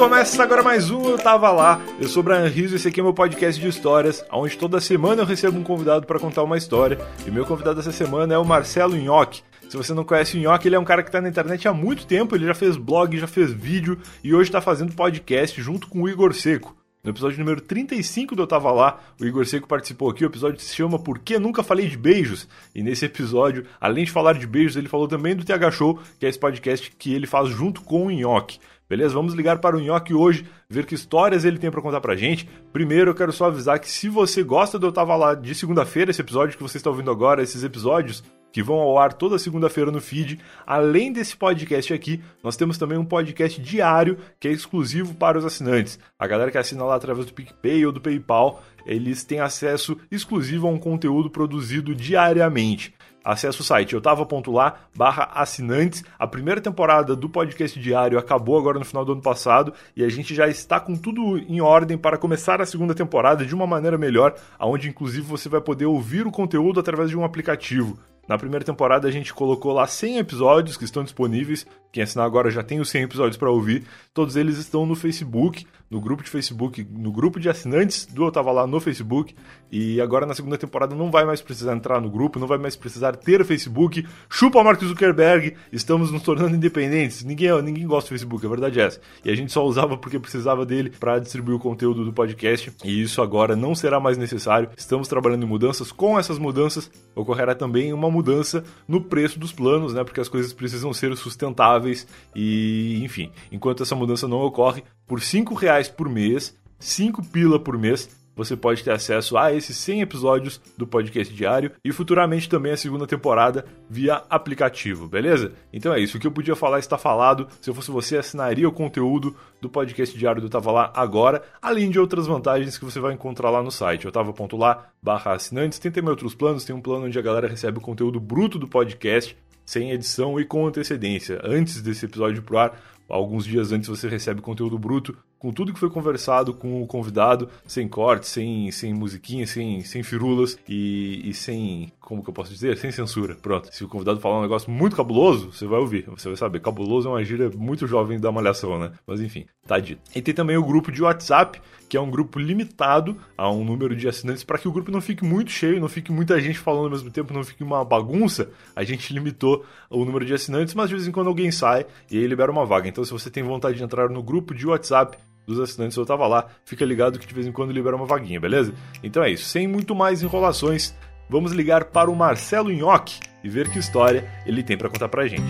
começa agora mais um Eu Tava Lá. Eu sou o Brian Rizzo e esse aqui é meu podcast de histórias, onde toda semana eu recebo um convidado para contar uma história. E meu convidado essa semana é o Marcelo Nhoque. Se você não conhece o Nhoque, ele é um cara que tá na internet há muito tempo, ele já fez blog, já fez vídeo e hoje tá fazendo podcast junto com o Igor Seco. No episódio número 35 do Eu Tava Lá, o Igor Seco participou aqui. O episódio se chama Por que Nunca Falei de Beijos? E nesse episódio, além de falar de beijos, ele falou também do TH Show, que é esse podcast que ele faz junto com o Nhoque. Beleza? Vamos ligar para o Nhoque hoje, ver que histórias ele tem para contar pra gente. Primeiro, eu quero só avisar que se você gosta do Eu Tava Lá de segunda-feira, esse episódio que você está ouvindo agora, esses episódios que vão ao ar toda segunda-feira no feed. Além desse podcast aqui, nós temos também um podcast diário que é exclusivo para os assinantes. A galera que assina lá através do PicPay ou do PayPal, eles têm acesso exclusivo a um conteúdo produzido diariamente. Acesse o site eutava.lá barra assinantes. A primeira temporada do podcast diário acabou agora no final do ano passado e a gente já está com tudo em ordem para começar a segunda temporada de uma maneira melhor, onde inclusive você vai poder ouvir o conteúdo através de um aplicativo. Na primeira temporada a gente colocou lá 100 episódios que estão disponíveis. Quem assinar agora já tem os 100 episódios para ouvir. Todos eles estão no Facebook, no grupo de Facebook, no grupo de assinantes do Eu Tava Lá no Facebook. E agora na segunda temporada não vai mais precisar entrar no grupo, não vai mais precisar ter Facebook. Chupa Mark Zuckerberg, estamos nos tornando independentes. Ninguém, ninguém gosta do Facebook, a verdade é essa. E a gente só usava porque precisava dele para distribuir o conteúdo do podcast. E isso agora não será mais necessário. Estamos trabalhando em mudanças. Com essas mudanças ocorrerá também uma mudança no preço dos planos, né? Porque as coisas precisam ser sustentáveis e, enfim, enquanto essa mudança não ocorre, por 5 reais por mês, 5 pila por mês, você pode ter acesso a esses 100 episódios do podcast diário e futuramente também a segunda temporada via aplicativo, beleza? Então é isso, o que eu podia falar está falado. Se eu fosse você, assinaria o conteúdo do podcast diário do Tava Lá agora, além de outras vantagens que você vai encontrar lá no site, otava.lá barra assinantes. Tem também outros planos, tem um plano onde a galera recebe o conteúdo bruto do podcast, sem edição e com antecedência. Antes desse episódio pro ar, alguns dias antes você recebe conteúdo bruto com tudo que foi conversado com o convidado, sem corte, sem, sem musiquinha, sem, sem firulas e, e sem, como que eu posso dizer? Sem censura. Pronto. Se o convidado falar um negócio muito cabuloso, você vai ouvir, você vai saber. Cabuloso é uma gíria muito jovem da malhação, né? Mas enfim, tá dito. E tem também o grupo de WhatsApp, que é um grupo limitado a um número de assinantes para que o grupo não fique muito cheio, não fique muita gente falando ao mesmo tempo, não fique uma bagunça. A gente limitou o número de assinantes, mas de vez em quando alguém sai e aí libera uma vaga. Então, se você tem vontade de entrar no grupo de WhatsApp dos assinantes, eu tava lá, fica ligado que de vez em quando libera uma vaguinha, beleza? Então é isso, sem muito mais enrolações, vamos ligar para o Marcelo Nhoque e ver que história ele tem para contar pra gente.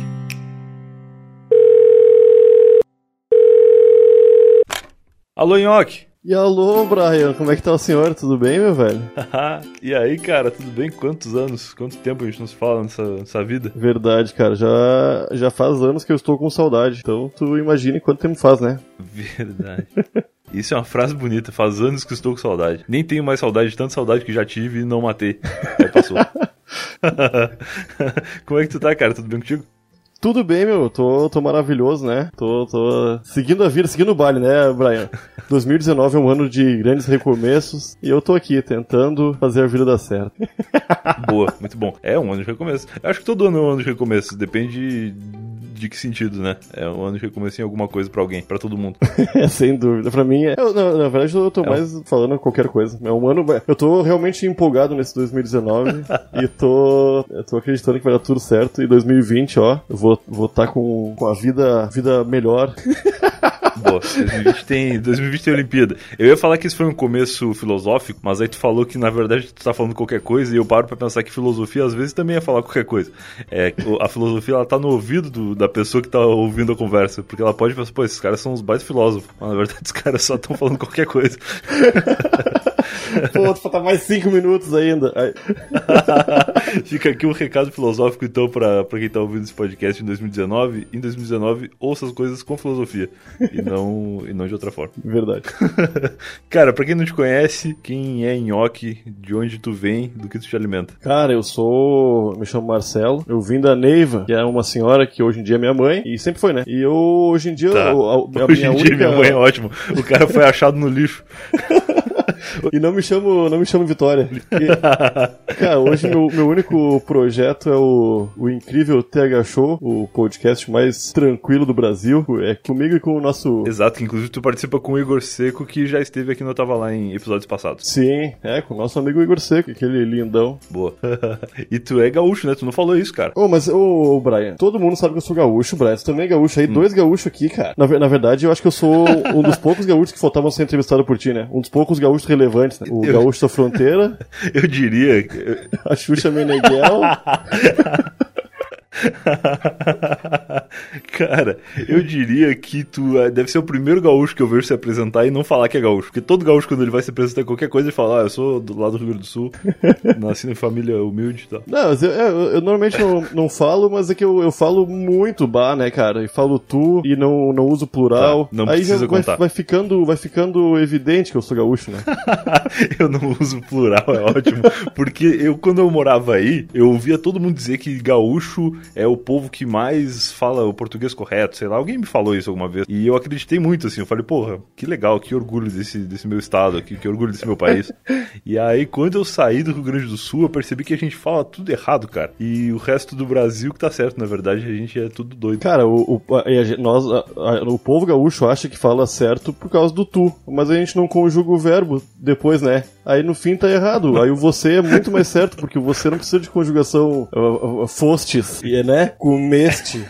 Alô, Nhoque! E alô, Brian, como é que tá o senhor? Tudo bem, meu velho? e aí, cara, tudo bem? Quantos anos, quanto tempo a gente nos fala nessa, nessa vida? Verdade, cara, já, já faz anos que eu estou com saudade, então tu imagine quanto tempo faz, né? Verdade. Isso é uma frase bonita, faz anos que estou com saudade. Nem tenho mais saudade, tanta saudade que já tive e não matei. Aí passou. Como é que tu tá, cara? Tudo bem contigo? Tudo bem, meu, tô, tô maravilhoso, né? Tô, tô seguindo a vida, seguindo o baile, né, Brian? 2019 é um ano de grandes recomeços e eu tô aqui tentando fazer a vida dar certo. Boa, muito bom. É um ano de recomeço. Eu acho que todo ano é um ano de recomeço, depende de que sentido, né? É um ano de recomeço em alguma coisa pra alguém, pra todo mundo. é, sem dúvida. Pra mim, é... eu, na, na, verdade, eu tô é mais um... falando qualquer coisa. É um ano. Eu tô realmente empolgado nesse 2019 e tô, eu tô acreditando que vai dar tudo certo. E 2020, ó, eu vou estar vou tá com, com a vida, vida melhor. Boa, 2020 tem, 2020 tem Olimpíada. Eu ia falar que isso foi um começo filosófico, mas aí tu falou que na verdade tu tá falando qualquer coisa e eu paro pra pensar que filosofia às vezes também é falar qualquer coisa. É, a filosofia ela tá no ouvido do, da pessoa que tá ouvindo a conversa, porque ela pode pensar, pô, esses caras são os mais filósofos, mas na verdade os caras só estão falando qualquer coisa. Pô, falta mais cinco minutos ainda. Fica aqui um recado filosófico, então, pra, pra quem tá ouvindo esse podcast em 2019. Em 2019, ouça as coisas com filosofia e não, e não de outra forma. Verdade. Cara, pra quem não te conhece, quem é Nhoque, de onde tu vem, do que tu te alimenta? Cara, eu sou. Me chamo Marcelo. Eu vim da Neiva, que é uma senhora que hoje em dia é minha mãe, e sempre foi, né? E eu, hoje em dia, tá. eu, a, a hoje minha em dia, única... minha mãe é ótimo. O cara foi achado no lixo. E não me chamo, não me chamo Vitória. E, cara, hoje meu, meu único projeto é o, o incrível TH Show, o podcast mais tranquilo do Brasil. É comigo e com o nosso. Exato, que inclusive tu participa com o Igor Seco, que já esteve aqui no Tava Lá em episódios passados. Sim, é, com o nosso amigo Igor Seco, aquele lindão. Boa. e tu é gaúcho, né? Tu não falou isso, cara. Ô, oh, mas, ô, oh, Brian, todo mundo sabe que eu sou gaúcho, Brian. Tu também é gaúcho aí, hum. dois gaúchos aqui, cara. Na, na, verdade, eu acho que eu sou um dos poucos gaúchos que faltavam ser entrevistado por ti, né? Um dos poucos gaúchos relevantes, né? O eu... gaúcho da fronteira. eu diria. A Xuxa Meneghel. Cara, eu diria que tu é, deve ser o primeiro gaúcho que eu vejo se apresentar e não falar que é gaúcho. Porque todo gaúcho, quando ele vai se apresentar em qualquer coisa, ele fala: Ah, eu sou do lado do Rio Grande do Sul, nasci em família humilde e tal. Não, eu, eu, eu, normalmente não, não falo, mas é que eu, eu falo muito bar, né, cara? E falo tu e não, não uso plural. Tá, não Aí precisa vai, contar. Vai ficando, vai ficando evidente que eu sou gaúcho, né? eu não uso plural, é ótimo. Porque eu, quando eu morava aí, eu ouvia todo mundo dizer que gaúcho é o povo que mais fala o português correto, sei lá. Alguém me falou isso alguma vez. E eu acreditei muito, assim. Eu falei, porra, que legal, que orgulho desse, desse meu estado aqui, que orgulho desse meu país. e aí, quando eu saí do Rio Grande do Sul, eu percebi que a gente fala tudo errado, cara. E o resto do Brasil que tá certo, na verdade, a gente é tudo doido. Cara, o, o, a, nós, a, o povo gaúcho acha que fala certo por causa do tu, mas a gente não conjuga o verbo depois, né? Aí no fim tá errado. Aí o você é muito mais certo, porque você não precisa de conjugação uh, uh, fostes, né? Comeste.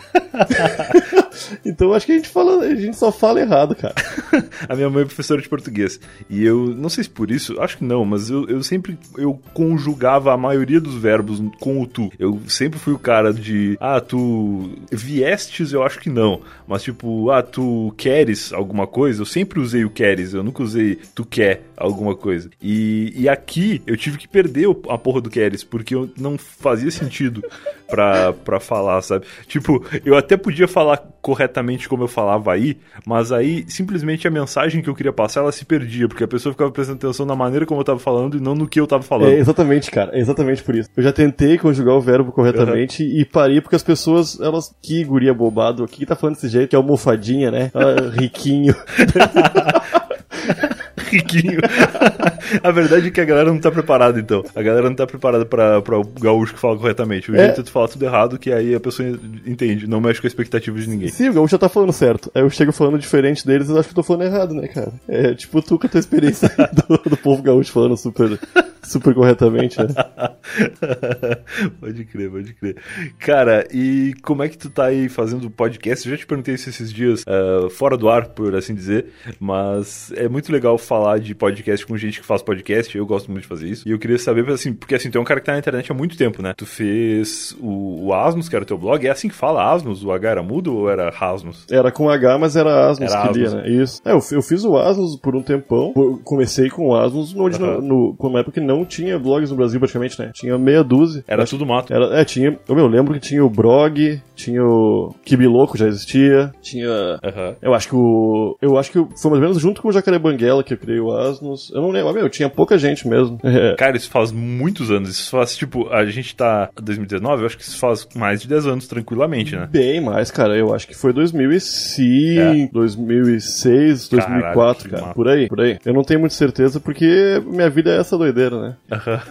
então acho que a gente fala, a gente só fala errado, cara. a minha mãe é professora de português. E eu não sei se por isso, acho que não, mas eu, eu sempre eu conjugava a maioria dos verbos com o tu. Eu sempre fui o cara de ah, tu viestes, eu acho que não. Mas tipo, ah, tu queres alguma coisa, eu sempre usei o queres, eu nunca usei tu quer alguma coisa. E, e aqui eu tive que perder a porra do queres, porque eu não fazia sentido pra, pra falar, sabe? Tipo, eu até podia falar corretamente como eu falava aí, mas aí simplesmente a mensagem que eu queria passar ela se perdia, porque a pessoa ficava prestando atenção na maneira como eu tava falando e não no que eu tava falando. É exatamente, cara, é exatamente por isso. Eu já tentei conjugar o verbo corretamente uhum. e parei porque as pessoas, elas, que guria bobado, o que tá falando desse jeito, que é almofadinha, né? Ah, riquinho. riquinho. a verdade é que a galera não tá preparada, então. A galera não tá preparada pra, pra o gaúcho que fala corretamente. O é. jeito é tu falar tudo errado, que aí a pessoa entende, não mexe com a expectativa de ninguém. Sim, o gaúcho já tá falando certo. Aí eu chego falando diferente deles e acho que eu tô falando errado, né, cara? É tipo tu com a tua experiência do, do povo gaúcho falando super super corretamente, né? pode crer, pode crer. Cara, e como é que tu tá aí fazendo podcast? Eu já te perguntei isso esses dias, uh, fora do ar, por assim dizer, mas é muito legal falar de podcast com gente que faz podcast, eu gosto muito de fazer isso. E eu queria saber, assim, porque assim, tu é um cara que tá na internet há muito tempo, né? Tu fez o, o Asmus, que era o teu blog, é assim que fala Asmus? O H era mudo ou era Rasmus? Era com H, mas era Asmus era que lia, né? Isso. É, eu, eu fiz o Asmus por um tempão, comecei com o Asmus no, uhum. no, no, época que não tinha blogs no Brasil praticamente, né? Tinha meia dúzia. Era tudo mato. Era, é, tinha. Eu, eu lembro que tinha o Brog, tinha o Kibiloco, já existia. Tinha. Uhum. Eu acho que o. Eu acho que foi mais ou menos junto com o Jacaré Banguela que eu criei o Asnos. Eu não lembro. Meu, tinha pouca gente mesmo. É. Cara, isso faz muitos anos. Isso faz, tipo, a gente tá. 2019, eu acho que isso faz mais de 10 anos, tranquilamente, né? Bem mais, cara. Eu acho que foi 2005, é. 2006, 2004, Caralho, cara. Por aí, por aí. Eu não tenho muita certeza porque minha vida é essa doideira, né?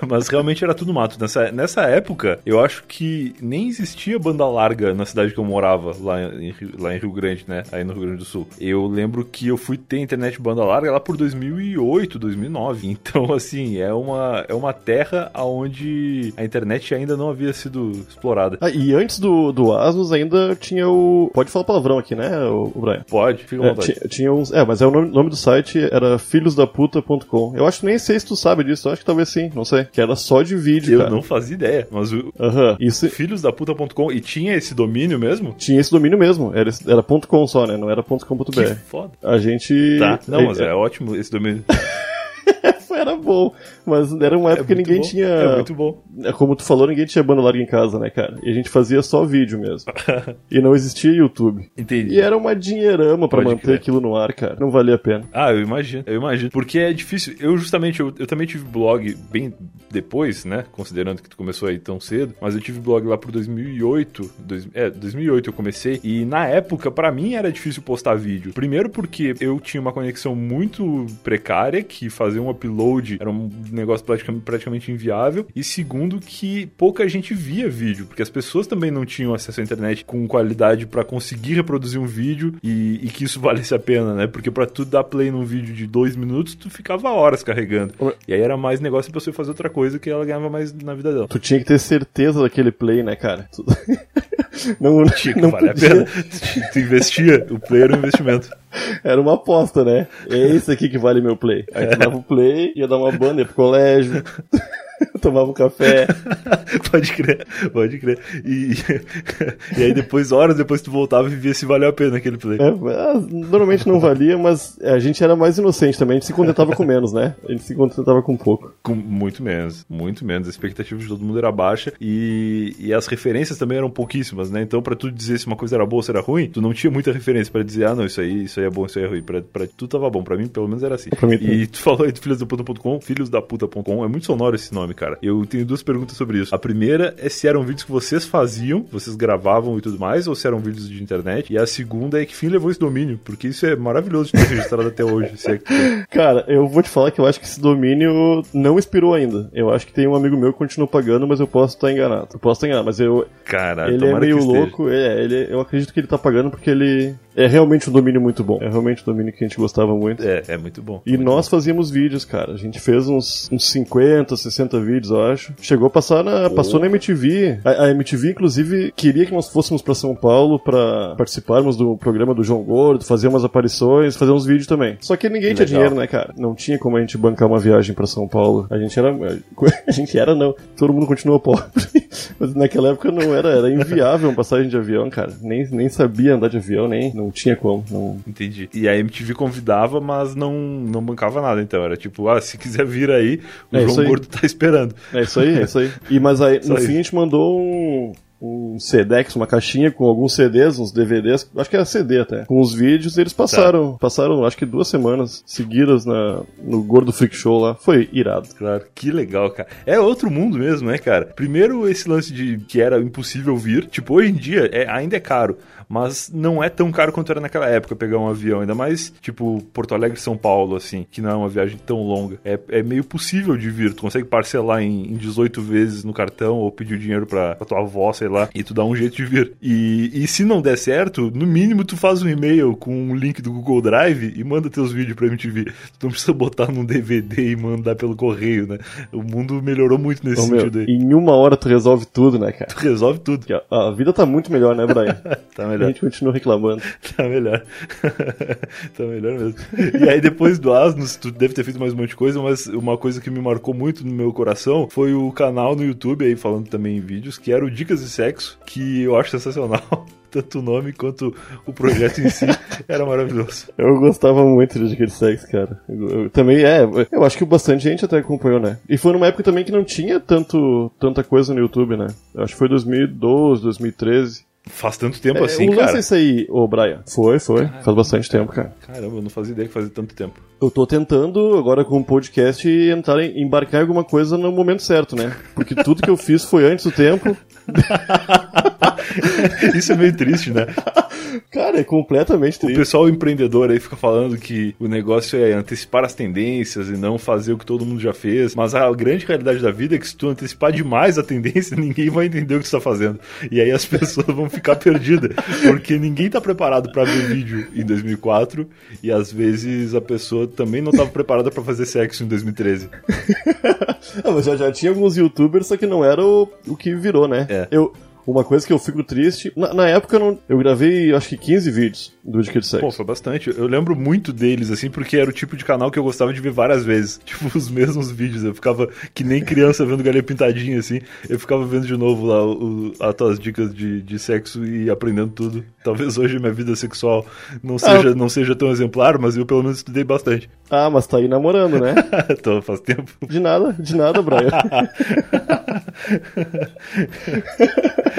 Mas realmente era tudo mato. Nessa, nessa época, eu acho que nem existia banda larga na cidade que eu morava, lá em, lá em Rio Grande, né? Aí no Rio Grande do Sul. Eu lembro que eu fui ter internet banda larga lá por 2008, 2009. Então, assim, é uma, é uma terra onde a internet ainda não havia sido explorada. Ah, e antes do, do Asus ainda tinha o. Pode falar palavrão aqui, né, o, Brian? Pode, fica à é, vontade. Tinha uns. É, mas é o nome, nome do site era filhosdaputa.com. Eu acho que nem sei se tu sabe disso, eu acho que talvez sim, não sei. Que era só de vídeo. Eu cara. não fazia ideia, mas o. Aham. Isso... Filhosdaputa.com e tinha esse domínio mesmo? Tinha esse domínio mesmo. Era, era .com só, né? Não era .com.br. Que foda. A gente. Tá, não, mas é, é ótimo esse domínio. era bom. Mas era uma época é que ninguém bom. tinha. É muito bom. É como tu falou, ninguém tinha banda larga em casa, né, cara? E a gente fazia só vídeo mesmo. e não existia YouTube. Entendi. E era uma dinheirama para manter crer. aquilo no ar, cara. Não valia a pena. Ah, eu imagino, eu imagino. Porque é difícil. Eu justamente, eu, eu também tive blog bem depois, né? Considerando que tu começou aí tão cedo. Mas eu tive blog lá por 2008. Dois, é, 2008 eu comecei. E na época, para mim, era difícil postar vídeo. Primeiro porque eu tinha uma conexão muito precária, que fazer um upload upload era um negócio praticamente, praticamente inviável. E segundo, que pouca gente via vídeo, porque as pessoas também não tinham acesso à internet com qualidade para conseguir reproduzir um vídeo e, e, que isso valesse a pena, né? Porque para tu dar play num vídeo de dois minutos, tu ficava horas carregando. E aí era mais negócio pra você fazer outra coisa que ela ganhava mais na vida dela. Tu tinha que ter certeza daquele play, né, cara? Tu... não, tinha que não vale podia. a pena. Tu investia, o play era um investimento. Era uma aposta, né? É esse aqui que vale meu play. Aí tu dava o play, ia dar uma banda, ia colégio. tomava um café. pode crer, pode crer. E, e aí depois, horas depois tu voltava e via se valeu a pena aquele play. É, normalmente não valia, mas a gente era mais inocente também, a gente se contentava com menos, né? A gente se contentava com pouco. Com muito menos, muito menos. A expectativa de todo mundo era baixa e, e as referências também eram pouquíssimas, né? Então pra tu dizer se uma coisa era boa ou se era ruim, tu não tinha muita referência pra dizer, ah não, isso aí, isso aí é bom, isso aí é ruim. Pra, pra tu tava bom, pra mim pelo menos era assim. Mim, e tu falou aí do filhosdaputa.com, filhosdaputa.com, é muito sonoro esse nome, cara. Eu tenho duas perguntas sobre isso. A primeira é se eram vídeos que vocês faziam, vocês gravavam e tudo mais, ou se eram vídeos de internet. E a segunda é que fim levou esse domínio, porque isso é maravilhoso de ter registrado até hoje. É Cara, eu vou te falar que eu acho que esse domínio não expirou ainda. Eu acho que tem um amigo meu que continua pagando, mas eu posso estar enganado. Eu posso estar enganado, mas eu. Cara, ele é meio louco. É, ele, eu acredito que ele tá pagando porque ele é realmente um domínio muito bom. É realmente um domínio que a gente gostava muito. É, é muito bom. E muito nós bom. fazíamos vídeos, cara. A gente fez uns, uns 50, 60 vídeos, eu acho. Chegou a passar na, oh. passou na MTV. A, a, MTV, inclusive, queria que nós fôssemos para São Paulo para participarmos do programa do João Gordo, fazer umas aparições, fazer uns vídeos também. Só que ninguém Legal. tinha dinheiro, né, cara? Não tinha como a gente bancar uma viagem para São Paulo. A gente era. A gente era, não. Todo mundo continua pobre. Mas naquela época não era, era inviável uma passagem de avião, cara. Nem, nem sabia andar de avião, nem. Não tinha como. Não... Entendi. E a MTV convidava, mas não, não bancava nada, então. Era tipo, ah, se quiser vir aí, o é João Gordo tá esperando. É isso aí, é isso aí. E, mas aí, no fim, a gente mandou um, um CDX, uma caixinha com alguns CDs, uns DVDs, acho que era CD até, com os vídeos, eles passaram, tá. passaram acho que duas semanas seguidas na, no Gordo Freak Show lá. Foi irado. Claro, que legal, cara. É outro mundo mesmo, né, cara? Primeiro esse lance de que era impossível vir, tipo, hoje em dia é, ainda é caro, mas não é tão caro quanto era naquela época pegar um avião, ainda mais tipo Porto Alegre São Paulo, assim, que não é uma viagem tão longa. É, é meio possível de vir, tu consegue parcelar em, em 18 vezes no cartão ou pedir dinheiro pra, pra tua avó, sei lá, e tu dá um jeito de vir. E, e se não der certo, no mínimo tu faz um e-mail com um link do Google Drive e manda teus vídeos pra MTV. Tu não precisa botar num DVD e mandar pelo correio, né? O mundo melhorou muito nesse Ô, sentido meu, aí. Em uma hora tu resolve tudo, né, cara? Tu resolve tudo. A, a vida tá muito melhor, né, Brian? tá melhor melhor. A gente continua reclamando. tá melhor. tá melhor mesmo. E aí, depois do Asnos, tu deve ter feito mais um monte de coisa, mas uma coisa que me marcou muito no meu coração foi o canal no YouTube, aí falando também em vídeos, que era o Dicas de Sexo, que eu acho sensacional tanto o nome quanto o projeto em si era maravilhoso. Eu gostava muito de Dicas de Sexo, cara. Eu, eu, também, é, eu acho que bastante gente até acompanhou, né? E foi numa época também que não tinha tanto, tanta coisa no YouTube, né? Eu acho que foi 2012, 2013. Faz tanto tempo é, assim, o cara. lance isso aí, ô Brian. Foi, foi. Caramba, faz bastante tempo, cara. Caramba, eu não fazia ideia que fazia tanto tempo. Eu tô tentando, agora com o podcast, entrar em, embarcar em alguma coisa no momento certo, né? Porque tudo que eu fiz foi antes do tempo. Isso é meio triste, né? Cara, é completamente triste. O pessoal empreendedor aí fica falando que o negócio é antecipar as tendências e não fazer o que todo mundo já fez. Mas a grande realidade da vida é que se tu antecipar demais a tendência, ninguém vai entender o que tu está fazendo. E aí as pessoas vão ficar perdidas. Porque ninguém tá preparado para ver vídeo em 2004 e às vezes a pessoa também não estava preparada para fazer sexo em 2013. ah, mas já, já tinha alguns youtubers, só que não era o, o que virou, né? É. Eu, uma coisa que eu fico triste. Na, na época eu, não, eu gravei acho que 15 vídeos do Dica de Sexo. Pô, foi bastante. Eu lembro muito deles, assim, porque era o tipo de canal que eu gostava de ver várias vezes. Tipo, os mesmos vídeos. Eu ficava que nem criança vendo galinha pintadinha, assim. Eu ficava vendo de novo lá o, as tuas dicas de, de sexo e aprendendo tudo. Talvez hoje minha vida sexual não seja, ah, não seja tão exemplar, mas eu pelo menos estudei bastante. Ah, mas tá aí namorando, né? Tô, faz tempo. De nada, de nada, Brian.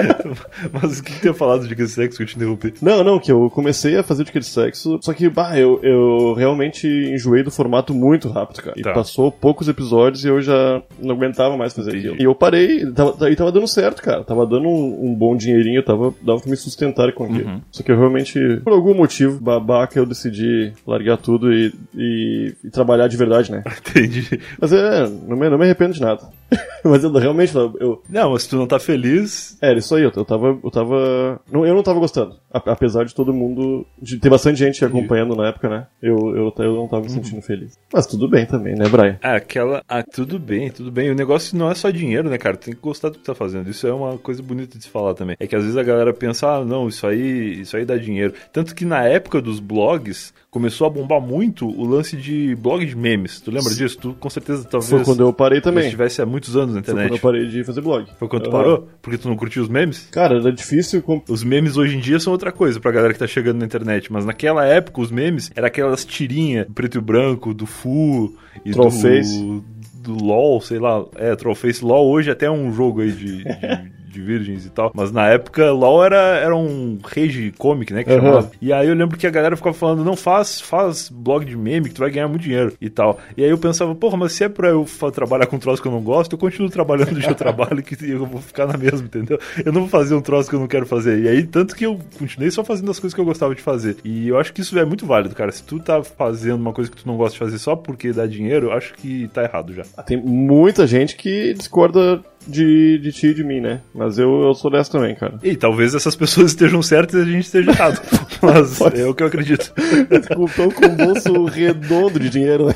Mas o que, que tem falado de de Sexo que eu te interrompi? Não, não, que eu comecei a fazer de Sexo, só que, bah, eu, eu realmente enjoei do formato muito rápido, cara. E Tá. passou poucos episódios e eu já não aguentava mais fazer Entendi. aquilo. E eu parei, e tava, e tava dando certo, cara. Tava dando um, um bom dinheirinho, tava, dava pra me sustentar com aquilo. Uhum. Só que eu realmente, por algum motivo, babaca, eu decidi largar tudo e, e, e trabalhar de verdade, né? Entendi. Mas é, não me, não me arrependo de nada. Mas eu realmente, eu, Não, mas se tu não tá feliz. é, isso aí, eu, eu tava. Eu tava. Não, eu não tava gostando. A- apesar de todo mundo. De ter bastante gente acompanhando na época, né? Eu, eu, eu não tava me sentindo feliz. Mas tudo bem também, né, Brian? Ah, aquela. Ah, tudo bem, tudo bem. O negócio não é só dinheiro, né, cara? Tem que gostar do que tá fazendo. Isso é uma coisa bonita de se falar também. É que às vezes a galera pensa, ah, não, isso aí, isso aí dá dinheiro. Tanto que na época dos blogs começou a bombar muito o lance de blog de memes. Tu lembra disso? Tu com certeza talvez. Foi quando eu parei também. estivesse há muitos anos na Foi quando eu internet. parei de fazer blog. Foi quando tu parou? Porque tu não curtiu os memes? Cara, era difícil. Os memes hoje em dia são outra coisa pra galera que tá chegando na internet, mas naquela época os memes era aquelas tirinhas preto e branco do Fu e Trollface. do, do LoL, sei lá. É, Trollface LoL hoje até é um jogo aí de, de, de virgens e tal, mas na época LoL era, era um rage comic, né, que Aham. chamava. E aí eu lembro que a galera ficava falando, não, faz, faz blog de meme que tu vai ganhar muito dinheiro e tal. E aí eu pensava, porra, mas se é pra eu trabalhar com um troço que eu não gosto, eu continuo trabalhando que eu trabalho que eu vou ficar na mesma, entendeu? Eu não vou fazer um troço que eu não quero fazer. E aí, tanto que eu continuei só fazendo as coisas que eu gostava de fazer. E eu acho que isso é muito válido, cara. Se tu tá fazendo uma coisa que tu não gosta de fazer só porque dá dinheiro, eu acho que tá errado já. Ah, Tem muita gente que discorda de, de ti e de mim, né? Mas eu, eu sou dessa também, cara. E talvez essas pessoas estejam certas e a gente esteja errado. Mas é o que eu acredito. Tô com um bolso redondo de dinheiro, né?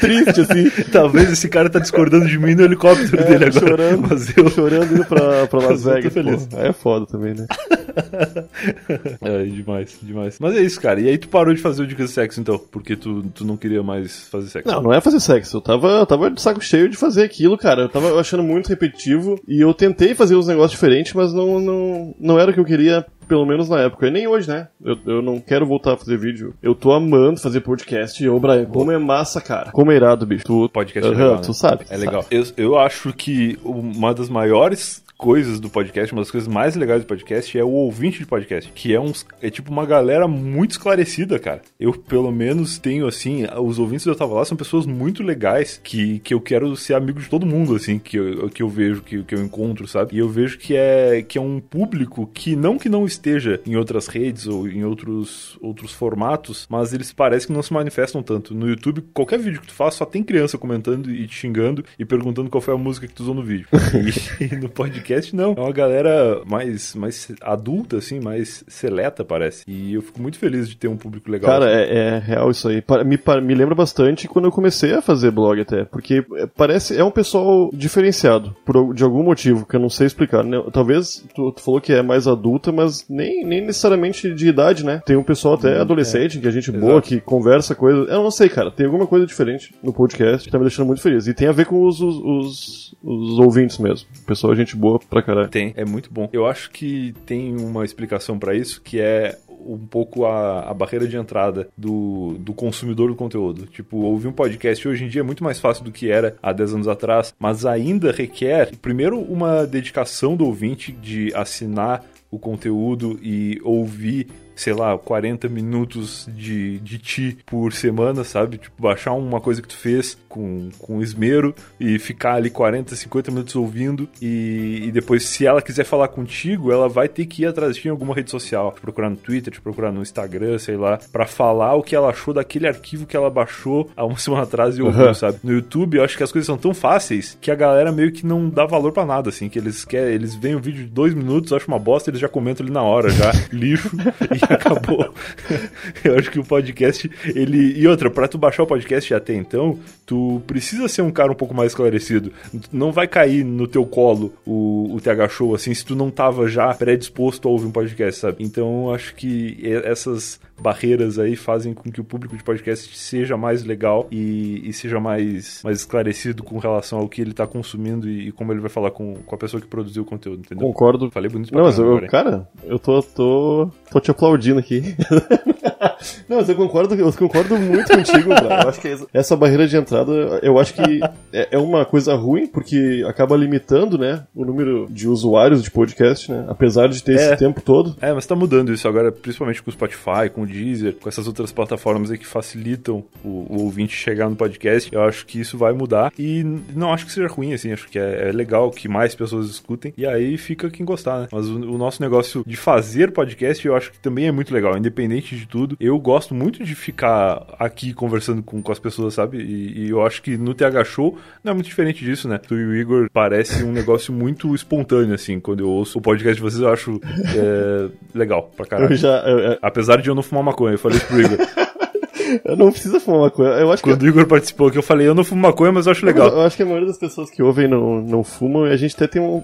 Triste, assim. Talvez esse cara tá discordando de mim no helicóptero É, dele agora. chorando. Mas eu. Chorando indo pra, pra Las Vegas. feliz. pô. É foda também, né? É, demais, demais. Mas é isso, cara. E aí tu parou de fazer o Dicas de Sexo, então? Porque tu, tu não queria mais fazer sexo. Não, não é fazer sexo. Eu tava, eu tava de saco cheio de fazer aquilo, cara. Eu tava achando muito repetitivo. E eu tentei fazer uns negócios diferentes, mas não, não, não era o que eu queria. Pelo menos na época. E nem hoje, né? Eu, eu não quero voltar a fazer vídeo. Eu tô amando fazer podcast. E, ô, Brian, como é massa, cara. Como é irado, bicho. Tu, Podcast é Aham, legal, né? Tu sabe. É legal. Eu, eu acho que uma das maiores coisas do podcast, uma das coisas mais legais do podcast é o ouvinte de podcast, que é uns é tipo uma galera muito esclarecida, cara. Eu pelo menos tenho assim, os ouvintes do Eu Tava Lá são pessoas muito legais que, que eu quero ser amigo de todo mundo assim, que eu, que eu vejo, que, que eu encontro, sabe? E eu vejo que é que é um público que não que não esteja em outras redes ou em outros outros formatos, mas eles parecem que não se manifestam tanto. No YouTube, qualquer vídeo que tu faz só tem criança comentando e te xingando e perguntando qual foi a música que tu usou no vídeo. e, e no podcast não. É uma galera mais, mais adulta, assim, mais seleta, parece. E eu fico muito feliz de ter um público legal. Cara, assim. é, é real isso aí. Me, me lembra bastante quando eu comecei a fazer blog até. Porque é, parece. É um pessoal diferenciado. Por, de algum motivo, que eu não sei explicar. né? Talvez tu, tu falou que é mais adulta, mas nem, nem necessariamente de idade, né? Tem um pessoal até adolescente, que é gente boa, Exato. que conversa coisa. Eu não sei, cara. Tem alguma coisa diferente no podcast que tá me deixando muito feliz. E tem a ver com os, os, os, os ouvintes mesmo. O pessoal é gente boa pra caralho. Tem, é muito bom. Eu acho que tem uma explicação pra isso, que é um pouco a, a barreira de entrada do, do consumidor do conteúdo. Tipo, ouvir um podcast hoje em dia é muito mais fácil do que era há 10 anos atrás, mas ainda requer, primeiro, uma dedicação do ouvinte de assinar o conteúdo e ouvir sei lá, 40 minutos de, de ti por semana, sabe? Tipo, baixar uma coisa que tu fez com, com esmero e ficar ali 40, 50 minutos ouvindo e, e depois, se ela quiser falar contigo, ela vai ter que ir atrás de ti em alguma rede social, te procurar no Twitter, te procurar no Instagram, sei lá, pra falar o que ela achou daquele arquivo que ela baixou há uma semana atrás e ouviu, Uhum. sabe? No YouTube, eu acho que as coisas são tão fáceis que a galera meio que não dá valor pra nada, assim, que eles querem, eles veem o vídeo de dois minutos, acham uma bosta, eles já comentam ali na hora, já, lixo, e acabou. eu acho que o podcast, ele. E outra, pra tu baixar o podcast até então, tu precisa ser um cara um pouco mais esclarecido. Não vai cair no teu colo o, o TH Show, assim, se tu não tava já predisposto a ouvir um podcast, sabe? Então, acho que essas barreiras aí fazem com que o público de podcast seja mais legal e, e seja mais, mais esclarecido com relação ao que ele tá consumindo e, e como ele vai falar com, com a pessoa que produziu o conteúdo, entendeu? Concordo. Falei bonito pra Não, mas eu, hein? cara, eu tô, tô, tô te aplaudindo aqui. Não, mas eu concordo, eu concordo muito contigo, cara. Eu acho que essa barreira de entrada, eu acho que é é uma coisa ruim, porque acaba limitando, né, o número de usuários de podcast, né? Apesar de ter É. esse tempo todo. É, mas tá mudando isso agora, principalmente com o Spotify, com o Deezer, com essas outras plataformas aí que facilitam o, o ouvinte chegar no podcast. Eu acho que isso vai mudar e não acho que seja ruim, assim, acho que é, é legal que mais pessoas escutem e aí fica quem gostar, né? Mas o, o nosso negócio de fazer podcast eu acho que também é muito legal, independente de tudo. Eu gosto muito de ficar aqui conversando com, com as pessoas, sabe? E, e eu acho que no TH Show não é muito diferente disso, né? Tu e o Igor parece um negócio muito espontâneo, assim. Quando eu ouço o podcast de vocês, eu acho é, legal pra caralho. Eu já. Eu, eu- Apesar de eu não fumar maconha, eu falei isso pro Igor. eu não preciso fumar uma coisa. Eu acho que. Quando o Igor participou aqui, eu falei, eu não fumo maconha, mas eu acho legal. Eu acho que a maioria das pessoas que ouvem não, não fumam e a gente até tem um-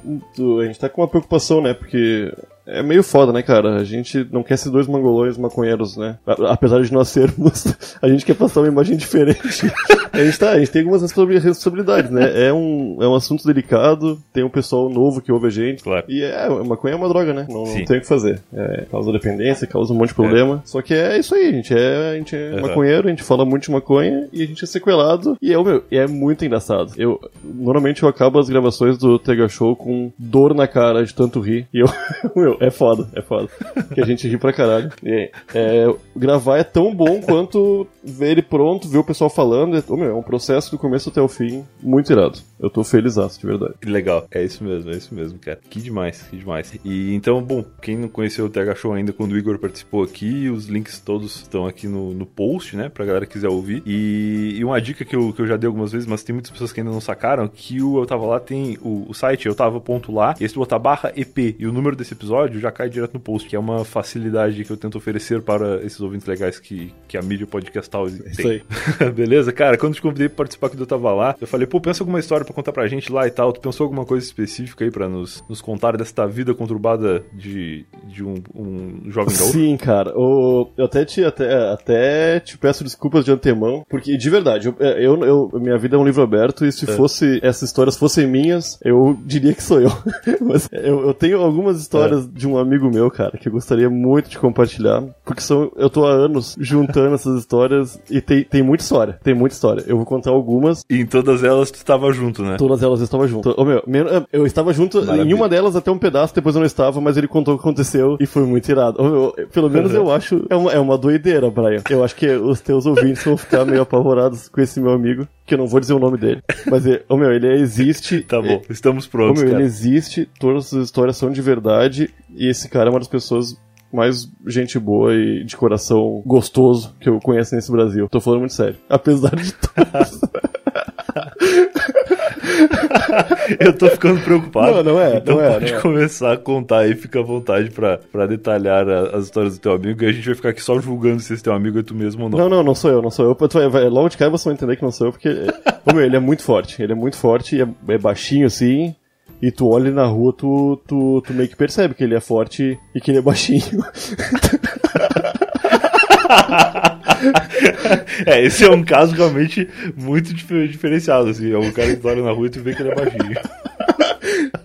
A gente tá com uma preocupação, né? Porque é meio foda, né, cara? A gente não quer ser dois mangolões maconheiros, né? A- Apesar de nós sermos, a gente quer passar uma imagem diferente. A gente, tá, a gente tem algumas responsa- responsabilidades, né? É um, é um assunto delicado, tem um pessoal novo que ouve a gente. Claro. E é, maconha é uma droga, né? Não, não tem o que fazer. É, causa dependência, causa um monte de problema. Só que é isso aí, a gente é, a gente é Uhum. maconheiro, a gente fala muito de maconha e a gente é sequelado. E é, o meu, e é muito engraçado. Eu, normalmente eu acabo as gravações do Tega Show com dor na cara de tanto rir. E eu, meu, é foda, é foda. Que a gente ri pra caralho. E, é, gravar é tão bom quanto ver ele pronto, ver o pessoal falando. É, ô, meu, é um processo do começo até o fim muito irado. Eu tô feliz, de verdade. Que Legal, é isso mesmo, é isso mesmo, cara. Que demais, que demais. E então, bom, quem não conheceu o TH Show ainda quando o Igor participou aqui, os links todos estão aqui no, no post, né? Pra galera que quiser ouvir. E, e uma dica que eu, que eu já dei algumas vezes, mas tem muitas pessoas que ainda não sacaram, que o Eu Tava Lá tem o, o site eu tava ponto lá, e se botar barra EP e o número desse episódio já cai direto no post, que é uma facilidade que eu tento oferecer para esses ouvintes legais que, que a mídia podcastal tem. Isso aí. Beleza, cara, quando te convidei pra participar do Eu Tava Lá, eu falei, pô, pensa alguma história pra contar pra gente lá e tal. Tu pensou alguma coisa específica aí pra nos, nos contar desta vida conturbada de, de um, um jovem gaúcho? Sim, cara. O, eu até te, até, até te peço desculpas de antemão, porque de verdade, eu, eu, eu- minha vida é um livro aberto e se fosse essas histórias fossem minhas, eu diria que sou eu. Mas eu, eu tenho algumas histórias de um amigo meu, cara, que eu gostaria muito de compartilhar, porque são, eu tô há anos juntando essas histórias e tem, tem muita história, tem muita história. Eu vou contar algumas. E em todas elas tu tava junto, né? Todas elas eu estava junto. Ô, meu, men- eu estava junto Maravilha. em uma delas até um pedaço, depois eu não estava, mas ele contou o que aconteceu e foi muito irado. Ô, meu, pelo menos eu acho. É uma, é uma doideira, Brian. Eu acho que os teus ouvintes vão ficar meio apavorados com esse meu amigo, que eu não vou dizer o nome dele. Mas, é, ô, meu, ele existe. Tá bom, estamos Ô, prontos, meu, ele cara. existe, todas as histórias são de verdade, e esse cara é uma das pessoas mais gente boa e de coração gostoso que eu conheço nesse Brasil. Tô falando muito sério. Apesar de tudo. Eu tô ficando preocupado. Não, não é, Então não é, pode não é. começar a contar aí, fica à vontade pra, pra detalhar a- as histórias do teu amigo e a gente vai ficar aqui só julgando se esse teu amigo é tu mesmo ou não. Não, não, não sou eu, não sou eu. Vai- vai- Logo de cara vocês vão entender que não sou eu, porque. Ô, meu, ele é muito forte. Ele é muito forte, é, é baixinho assim. E tu olha na rua, tu, tu, tu meio que percebe que ele é forte e que ele é baixinho. É, esse é um caso realmente muito dif- diferenciado, assim. É um cara que olha na rua e tu vê que ele é baixinho.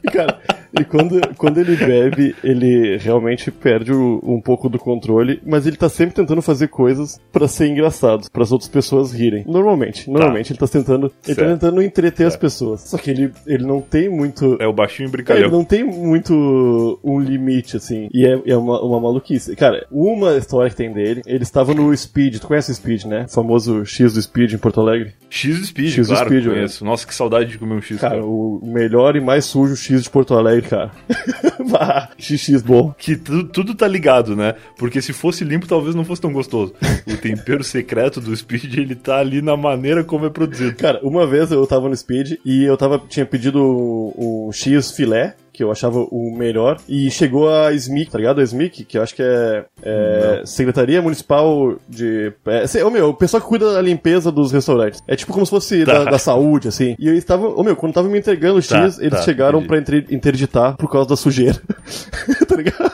Cara, e quando, quando ele bebe, ele realmente perde o- um pouco do controle, mas ele tá sempre tentando fazer coisas pra ser engraçado, para as outras pessoas rirem. Normalmente, normalmente ele tá tentando, ele tá Certo. tentando entreter as pessoas. Só que ele, ele não tem muito É o baixinho É, brincalhão. ele não tem muito um limite, assim. E é, é uma, uma maluquice. Cara, uma história que tem dele, ele estava no Speed. Tu conhece o Speed, né? O famoso X do Speed em Porto Alegre. X do Speed, X do claro, Speed, conheço. Nossa, que saudade de comer um X, Cara, cara. o melhor e mais sujo X de Porto Alegre, cara. Bah, XX bom. Que tu- tudo tá ligado, né? Porque se fosse limpo, talvez não fosse tão gostoso. O tempero secreto do Speed, ele tá ali na maneira como é produzido. Cara, uma vez eu tava no Speed e eu tava, tinha pedido o X filé, que eu achava o melhor, e chegou a SMIC, tá ligado? A SMIC, que eu acho que é, é Secretaria Municipal de... É, ô meu, o pessoal que cuida da limpeza dos restaurantes. É tipo como se fosse Tá. da, da saúde, assim. E eu estava, ô meu, quando tava me entregando o X, Tá, eles tá, chegaram entendi. pra entre- interditar por causa da sujeira. tá ligado?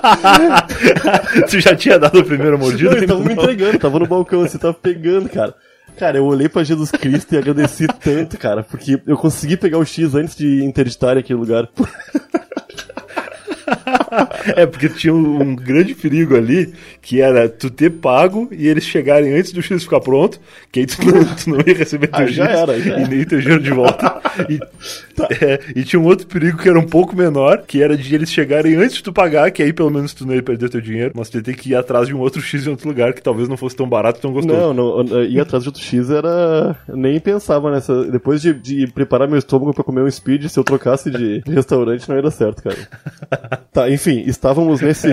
tu já tinha dado a primeira mordida? Não, ele tava me entregando, tava no balcão, assim, tava pegando, cara. Cara, eu olhei pra Jesus Cristo e agradeci tanto, cara, porque eu consegui pegar o X antes de interditar aquele lugar. é, porque tinha um, um, grande perigo ali, que era tu ter pago e eles chegarem antes do X ficar pronto, que aí tu não, tu não ia receber teu ah, já X era, já e nem teu dinheiro de volta. e, tá. é, e tinha um outro perigo que era um pouco menor, que era de eles chegarem antes de tu pagar, que aí pelo menos tu não ia perder teu dinheiro, mas tu ia ter que ir atrás de um outro X em outro lugar, que talvez não fosse tão barato e tão gostoso. Não, não, ir atrás de outro X era... nem pensava nessa... Depois de, de preparar meu estômago pra comer um speed, se eu trocasse de restaurante não ia dar certo, cara. tá, enfim, estávamos nesse.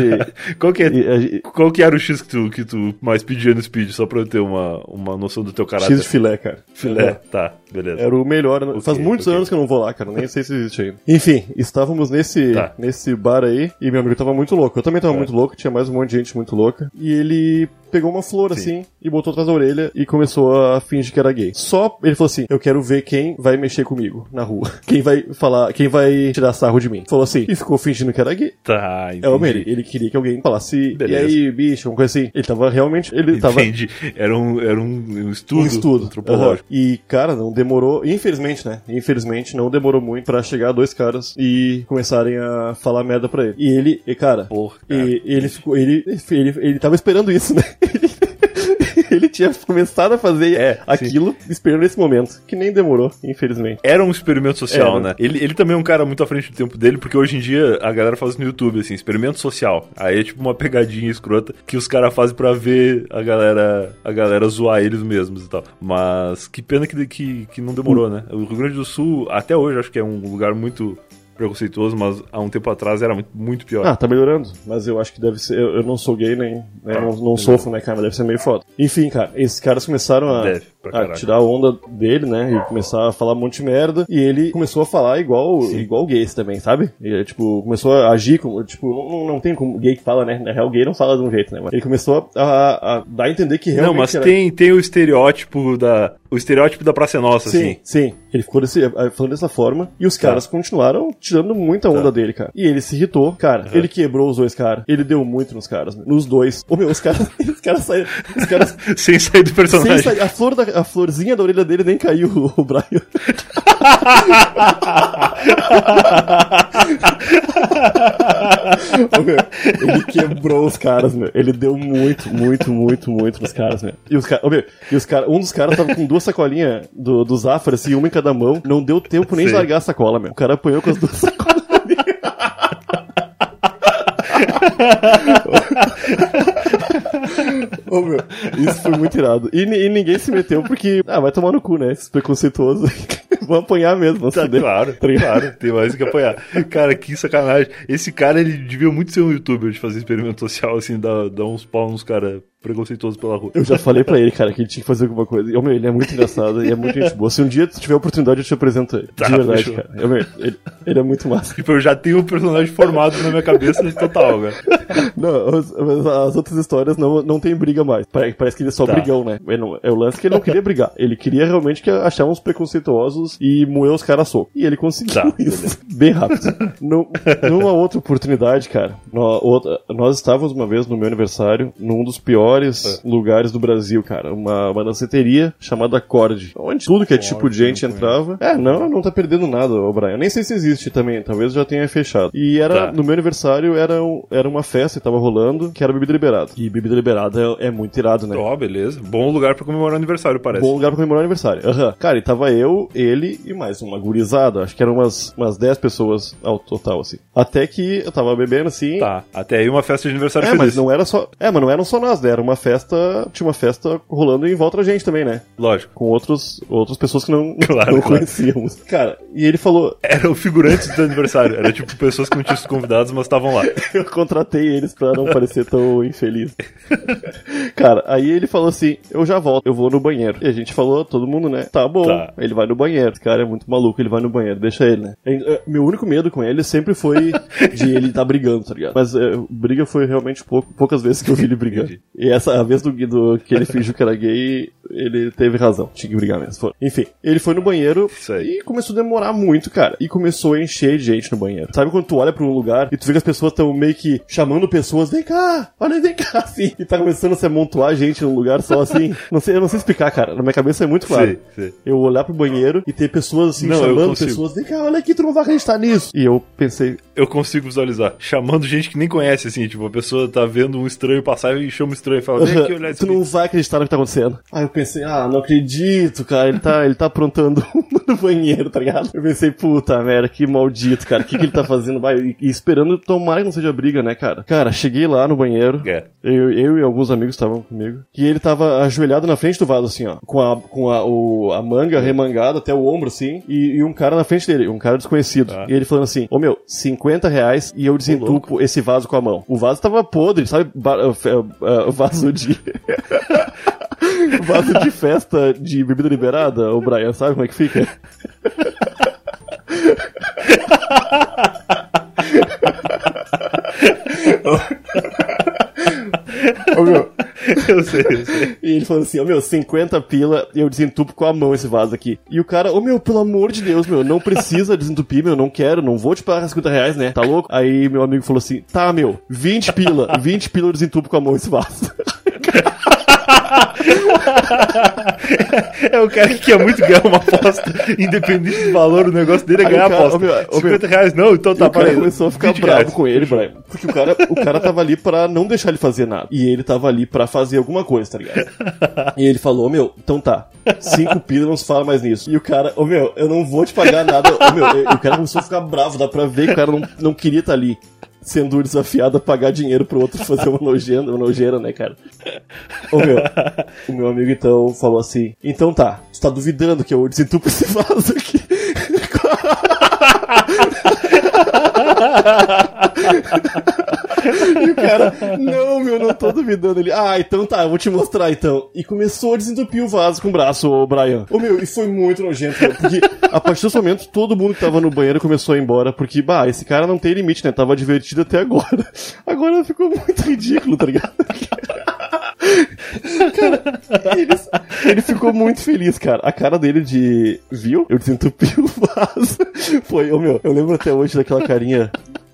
qual, que é, qual que era o X que tu, que tu mais pedia no Speed, só pra eu ter uma, uma noção do teu caráter? X de filé, cara. Filé, tá, beleza. Era o melhor. Okay, Faz muitos okay. anos que eu não vou lá, cara. Nem sei se existe ainda. Enfim, estávamos nesse, tá. nesse bar aí e meu amigo tava muito louco. Eu também tava é. muito louco, tinha mais um monte de gente muito louca. E ele pegou uma flor Sim. assim e botou atrás da orelha e começou a fingir que era gay. Só ele falou assim: Eu quero ver quem vai mexer comigo na rua. Quem vai falar, quem vai tirar sarro de mim. Falou assim, e ficou fingindo que era gay. Tá, entendi. É o ele, ele queria que alguém falasse, Beleza. e aí, bicho, uma coisa assim. Ele tava realmente. Ele tava. Entendi. Era um, era um estudo. Um estudo. Antropológico. Uhum. E, cara, não demorou. Infelizmente, né? Infelizmente, não demorou muito pra chegar dois caras e começarem a falar merda pra ele. E ele, e, cara, Porra, cara. E, ele ficou. Ele, ele, ele, ele tava esperando isso, né? ele tinha começado a fazer é, aquilo sim. esperando esse momento, que nem demorou, infelizmente. Era um experimento social, Era. né? Ele, ele também é um cara muito à frente do tempo dele, porque hoje em dia a galera faz no YouTube, assim, experimento social. Aí é tipo uma pegadinha escrota que os caras fazem para ver a galera a galera zoar eles mesmos e tal. Mas que pena que, que, que não demorou, né? O Rio Grande do Sul, até hoje, acho que é um lugar muito preconceituoso, mas há um tempo atrás era muito, muito pior. Ah, tá melhorando. Mas eu acho que deve ser. Eu, eu não sou gay nem. Né, não, não sofro, né, cara? Mas deve ser meio foda. Enfim, cara, esses caras começaram a, a tirar a onda dele, né? E começar a falar um monte de merda. E ele começou a falar igual, igual gays também, sabe? Ele, tipo, começou a agir como. Tipo, não, não tem como gay que fala, né? Na real, gay não fala de um jeito, né? Mas ele começou a, a dar a entender que realmente. Não, mas era... tem, tem o estereótipo da. O estereótipo da Praça Nossa, sim, assim. Sim, ele ficou desse, falando dessa forma. E os tá. caras continuaram tirando muita onda onda dele, cara. E ele se irritou, cara. Uhum. Ele quebrou os dois caras. Ele deu muito nos caras, nos dois. Ô meu, os caras, os caras saíram. Os caras. Sem sair do personagem. Sair, a, flor da, a florzinha da orelha dele nem caiu, o, o Brian. Meu, ele quebrou os caras, meu. Ele deu muito, muito, muito, muito nos caras, meu. E os caras, e os caras, um dos caras tava com duas sacolinhas do, do Zafra, assim, uma em cada mão. Não deu tempo nem Sim. de largar a sacola, meu. O cara apanhou com as duas sacolas. Ô, meu, isso foi muito irado. E, e, ninguém se meteu porque, ah, vai tomar no cu, né? Esses preconceituosos. vão apanhar mesmo, vão tá, Claro, tá claro, tem mais que apanhar. Cara, que sacanagem. Esse cara, ele devia muito ser um youtuber de fazer experimento social, assim, dar, dar uns pau nos caras preconceituosos pela rua. Eu já falei pra ele, cara, que ele tinha que fazer alguma coisa. E, meu, ele é muito engraçado e é muito gente boa. Se um dia tu tiver a oportunidade, eu te apresento ele. Tá, de verdade, fechou. cara. Eu, meu, ele, ele, é muito massa. Tipo, eu já tenho um personagem formado na minha cabeça total, velho. Não, as, as, outras histórias não, não tem briga mais. Parece que ele é só tá. brigão, né? É o lance que ele não queria brigar. Ele queria realmente que achar uns preconceituosos e moer os caras soco. E ele conseguiu tá, isso bem rápido. no, numa outra oportunidade, cara, nós, nós estávamos uma vez no meu aniversário num dos piores piores é. lugares do Brasil, cara. Uma, uma danceteria chamada Cord, onde tudo que é tipo de gente entrava. É, não, não tá perdendo nada, ô Brian. Eu nem sei se existe também, talvez já tenha fechado. E era, tá. no meu aniversário, era, um, era uma festa que tava rolando, que era bebida liberada. E bebida liberada é, é muito irado, né? Ó, oh, beleza. Bom lugar pra comemorar o aniversário, parece. Bom lugar pra comemorar o aniversário. Aham. Uhum. Cara, e tava eu, ele e mais uma gurizada. Acho que eram umas, umas 10 pessoas ao total, assim. Até que eu tava bebendo, assim. Tá. Até aí uma festa de aniversário é, feliz. mas não era só. É, mas não eram só nós, né? Era uma festa, tinha uma festa rolando em volta da gente também, né? Lógico. Com outros, outras pessoas que não, claro, não claro. conhecíamos. Cara, e ele falou. Eram figurantes do aniversário. Era tipo pessoas que não tinham sido convidados, mas estavam lá. Eu contratei eles pra não parecer tão infeliz. Cara, aí ele falou assim: Eu já volto, eu vou no banheiro. E a gente falou, todo mundo, né? Tá bom. Tá. Ele vai no banheiro. Cara é muito maluco, ele vai no banheiro, deixa ele, né? É, meu único medo com ele sempre foi de ele estar tá brigando, tá ligado? Mas é, briga foi realmente pouco, poucas vezes que eu vi ele brigando. E essa, a vez do, do que ele fingiu que era gay, ele teve razão. Tinha que brigar mesmo. Foi. Enfim, ele foi no banheiro e começou a demorar muito, cara. E começou a encher de gente no banheiro. Sabe quando tu olha pra um lugar e tu vê que as pessoas estão meio que chamando pessoas, vem cá, olha, vem cá, assim. E tá começando a se amontoar gente num lugar só assim. Não sei, eu não sei explicar, cara. Na minha cabeça é muito claro. Sei, sei. Eu olhar pro banheiro e ter pessoas assim Não, chamando pessoas, vem cá, olha aqui, tu não vai acreditar nisso. E eu pensei, Eu consigo visualizar. Chamando gente que nem conhece, assim. Tipo, a pessoa tá vendo um estranho passar e chama um estranho e fala, vem aqui olhar isso tu não vai acreditar no que tá acontecendo. Aí eu pensei, ah, não acredito, cara, ele tá, ele tá aprontando no banheiro, tá ligado? Eu pensei, puta merda, que maldito, cara, o que, que ele tá fazendo? Vai, e, e esperando tomar que não seja briga, né, cara? Cara, cheguei lá no banheiro, É. eu, eu e alguns amigos estavam comigo, e ele tava ajoelhado na frente do vaso, assim, ó, com a, com a, o, a manga remangada até o ombro, assim, e, e um cara na frente dele, um cara desconhecido. Tá. E ele falando assim, ô meu, 50 reais e eu desentupo esse vaso com a mão. O vaso tava podre, sabe? Ba- uh, fe- uh, vaso de... vaso de festa de bebida liberada, o Brian, sabe como é que fica? Ô, meu, Eu sei. E ele falando assim, ô meu, 50 pila eu desentupo com a mão esse vaso aqui. E o cara, ô meu, pelo amor de Deus, meu, não precisa desentupir, meu, não quero, não vou te pagar 50 reais, né? Tá louco? Aí meu amigo falou assim, tá, meu, 20 pila, 20 pila eu desentupo com a mão esse vaso. É o cara que quer muito ganhar uma aposta, independente do valor, o negócio dele é Aí ganhar a aposta. meu, ô, 50 reais não, então tá o cara para começou a ficar 20 bravo reais. com ele, Brian. Porque o cara, o cara tava ali pra não deixar ele fazer nada. E ele tava ali pra fazer alguma coisa, tá ligado? E ele falou, meu, então tá. Cinco pila, não se fala mais nisso. E o cara, ô meu, eu não vou te pagar nada. Ô meu, e o cara começou a ficar bravo, dá pra ver que o cara não, não queria estar ali. Sendo desafiado a pagar dinheiro pro outro fazer uma nojeira, uma nojeira, né, cara? Ô meu, o meu amigo então falou assim: Então tá, tu tá duvidando que eu desentupo esse vaso aqui? E o cara, não, meu, não tô duvidando. Ele, ah, então tá, eu vou te mostrar então. E começou a desentupir o vaso com o braço, o Brian. Ô meu, e foi muito nojento, meu, porque a partir desse momento todo mundo que tava no banheiro começou a ir embora, porque, bah, esse cara não tem limite, né? Tava divertido até agora. Agora ficou muito ridículo, tá ligado? Cara, ele, ele ficou muito feliz, cara. A cara dele de. Viu? Eu desentupi o vaso. Foi, ô meu, eu lembro até hoje daquela carinha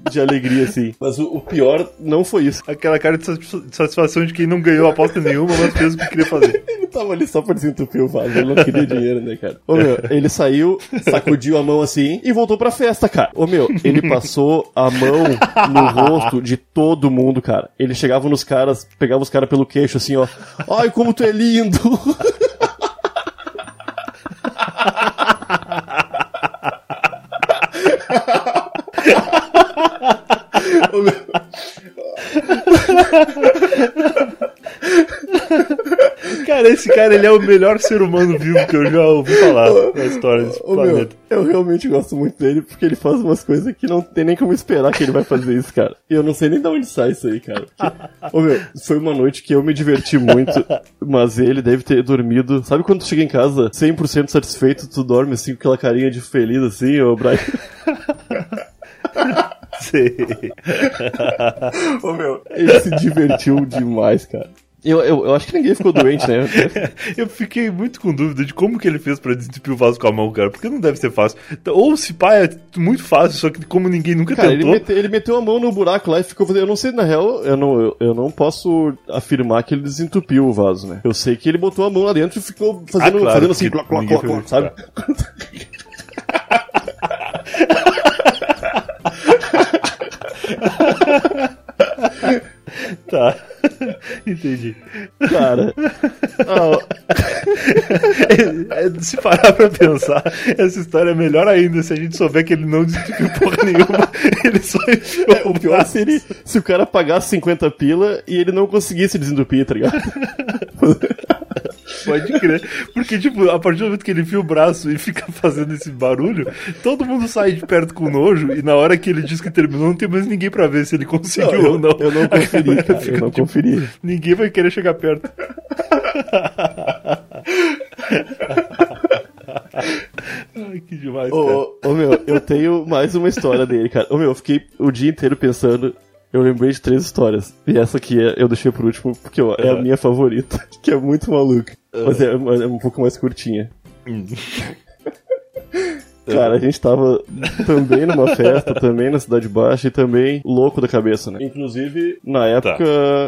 de alegria, assim. Mas o, o pior não foi isso. Aquela cara de satisfa- de satisfação de quem não ganhou aposta nenhuma, mas fez o que queria fazer. Ele tava ali só pra desentupir o vaso, ele não queria dinheiro, né, cara? Ô meu, ele saiu, sacudiu a mão assim e voltou pra festa, cara. Ô meu, ele passou a mão no rosto de todo mundo, cara. Ele chegava nos caras, pegava os caras pelo queixo assim, ó. Ai, como tu é lindo! Meu, Cara, esse cara, ele é o melhor ser humano vivo que eu já ouvi falar na história desse Ô, meu, planeta. eu realmente gosto muito dele porque ele faz umas coisas que não tem nem como esperar que ele vai fazer isso, cara. E eu não sei nem de onde sai isso aí, cara. Porque, ô, meu, foi uma noite que eu me diverti muito, mas ele deve ter dormido. Sabe quando tu chega em casa 100% satisfeito, tu dorme assim com aquela carinha de feliz assim, ô Brian? Sei. Ô, meu, ele se divertiu demais, cara. Eu, eu, eu acho que ninguém ficou doente, né? Eu fiquei muito com dúvida de como que ele fez pra desentupir o vaso com a mão, cara. Porque não deve ser fácil. Então, Ou se pá, é muito fácil, só que como ninguém nunca Cara, ele, tentou. mete- ele meteu a mão no buraco lá e ficou fazendo. Eu não sei, na real, eu não, eu, eu não posso afirmar que ele desentupiu o vaso, né? Eu sei que ele botou a mão lá dentro e ficou fazendo, Ah, claro, fazendo assim, cloc, cloc, fez sabe? Entendi. Cara. É, é, se parar pra pensar, essa história é melhor ainda se a gente souber que ele não desentupiu porra nenhuma. Ele só enfiou o pior seria se o cara pagasse 50 pila e ele não conseguisse desentupir, tá ligado? Pode crer. Porque, tipo, a partir do momento que ele enfia o braço e fica fazendo esse barulho, todo mundo sai de perto com nojo e na hora que ele diz que terminou, não tem mais ninguém pra ver se ele conseguiu eu, ou não. eu não conferi, cara. Eu não Tipo, conferi. Ninguém vai querer chegar perto. Ai, que demais, cara. Ô, ô, meu, eu tenho mais uma história dele, cara. Ô meu, eu fiquei o dia inteiro pensando eu lembrei de três histórias. E essa aqui é, eu deixei por último porque ó, é a minha favorita, que é muito maluca. Mas é, é um pouco mais curtinha. Cara, a gente tava também numa festa, também na Cidade Baixa e também louco da cabeça, né? Inclusive, na época,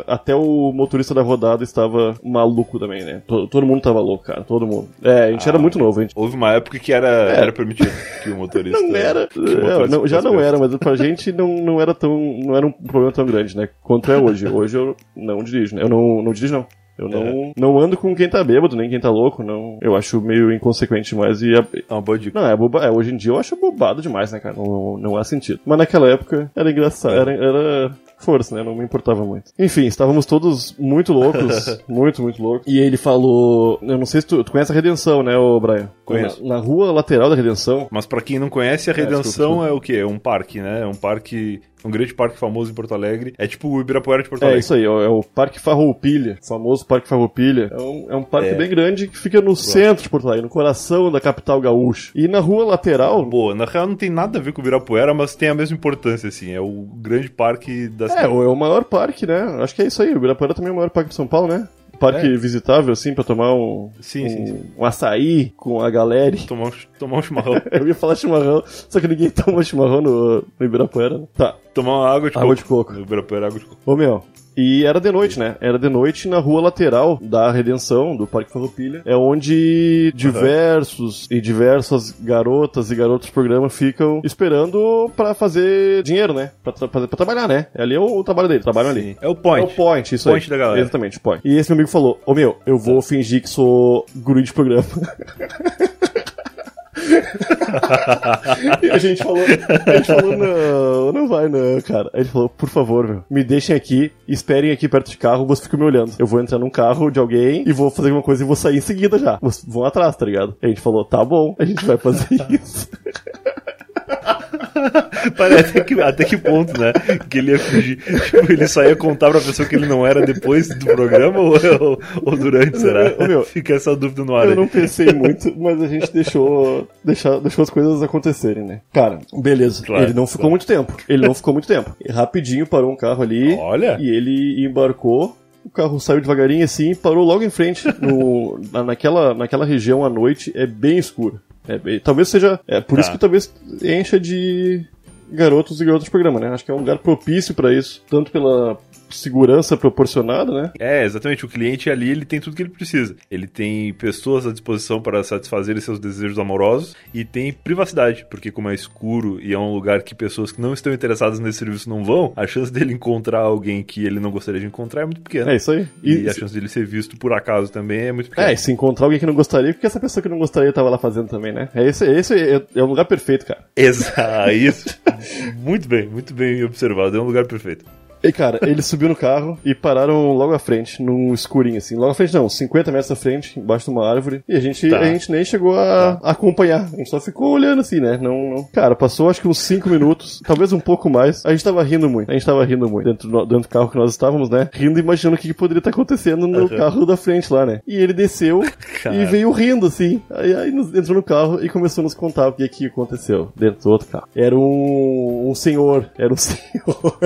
até o motorista da rodada estava maluco também, né? Todo, todo mundo tava louco, cara, todo mundo. É, a gente era muito novo, a gente. Houve uma época que era, era permitido que o motorista. Não era. é, não, já não era, mas pra gente não, não era tão. não era um problema tão grande, né? Quanto é hoje. Hoje eu não dirijo, né? Eu não, não dirijo, não. Eu não, não ando com quem tá bêbado, nem quem tá louco, não. Eu acho meio inconsequente demais e. É uma boa dica. Não, é, boba, é, hoje em dia eu acho bobado demais, né, cara? Não, não há sentido. Mas naquela época era engraçado, era, era força, né? Não me importava muito. Enfim, estávamos todos muito loucos, muito, muito loucos. E ele falou. Eu não sei se tu, tu conhece a Redenção, né, ô Brian? Conheço. Na, na rua lateral da Redenção. Mas pra quem não conhece, a Redenção desculpa, é o quê? É um parque, né? É um parque. Um grande parque famoso em Porto Alegre. É tipo o Ibirapuera de Porto É Alegre. isso aí, é o, é o Parque Farroupilha, famoso Parque Farroupilha. É um, é um parque É. bem grande que fica no centro de Porto Alegre, no coração da capital gaúcha. E na rua lateral, Boa, na real não tem nada a ver com o Ibirapuera, mas tem a mesma importância, assim. É o grande parque da É, cidade. o- é o maior parque, né? Acho que é isso aí. O Ibirapuera também é o maior parque de São Paulo, né? Parque É. visitável, assim, pra tomar um, Sim, um, sim, sim. um açaí com a galera. Tomar, um, tomar um chimarrão. Eu ia falar chimarrão, só que ninguém toma chimarrão no, no Ibirapuera. né? Tá. tomar uma água de Água coco. de coco. No Ibirapuera, água de coco. Ô, meu. E era de noite, né? Era de noite na rua lateral da Redenção, do Parque Farroupilha. É onde diversos e diversas garotas e garotos do programa ficam esperando pra fazer dinheiro, né? Pra, tra pra, trabalhar, né? Ali é o, o trabalho dele, trabalham ali. É o point. É o point, isso Point aí. da galera. Exatamente, point. E esse meu amigo falou, ô meu, eu vou fingir que sou guru de programa. e a gente falou, a gente falou, não, não vai não, cara. Aí ele falou, por favor, meu, me deixem aqui, esperem aqui perto de carro, você fica me olhando. Eu vou entrar num carro de alguém e vou fazer alguma coisa e vou sair em seguida já. Vocês vão atrás, tá ligado? A gente falou, tá bom, a gente vai fazer isso. Parece até que, até que ponto, né? Que ele ia fugir. Tipo, ele só ia contar pra pessoa que ele não era depois do programa ou, ou, ou durante, será? Meu, Fica essa dúvida no ar. Eu aí. não pensei muito, mas a gente deixou, deixar, deixou as coisas acontecerem, né? Cara, beleza. Claro, ele não ficou claro. muito tempo. Ele não ficou muito tempo. Rapidinho parou um carro ali. Olha. E ele embarcou. O carro saiu devagarinho assim e parou logo em frente. No, na- naquela, naquela região à noite é bem escuro. É talvez seja. É por Tá. isso que talvez encha de garotos e garotas de programa, né? Acho que é um lugar propício pra isso. Tanto pela segurança proporcionada, né? É, exatamente. O cliente ali, ele tem tudo que ele precisa. Ele tem pessoas à disposição para satisfazer seus desejos amorosos e tem privacidade, porque como é escuro e é um lugar que pessoas que não estão interessadas nesse serviço não vão, a chance dele encontrar alguém que ele não gostaria de encontrar é muito pequena. É isso aí. E, a chance dele ser visto por acaso também é muito pequena. É, e se encontrar alguém que não gostaria, porque essa pessoa que não gostaria tava lá fazendo também, né? É esse, esse é, é um lugar perfeito, cara. Exato, isso. muito bem, muito bem observado. É um lugar perfeito. E, cara, ele subiu no carro e pararam logo à frente, num escurinho, assim. Logo à frente, não, 50 metros à frente, embaixo de uma árvore. E a gente, Tá. a gente nem chegou a, a acompanhar. A gente só ficou olhando assim, né? Não, não- Cara, passou acho que uns 5 minutos, talvez um pouco mais. A gente tava rindo muito. A gente tava rindo muito dentro do, dentro do carro que nós estávamos, né? Rindo e imaginando o que, que poderia estar acontecendo no Aham. carro da frente lá, né? E ele desceu Cara. e veio rindo, assim. Aí, aí entrou no carro e começou a nos contar o que, que aconteceu dentro do outro carro. Era um, um senhor. Era um senhor.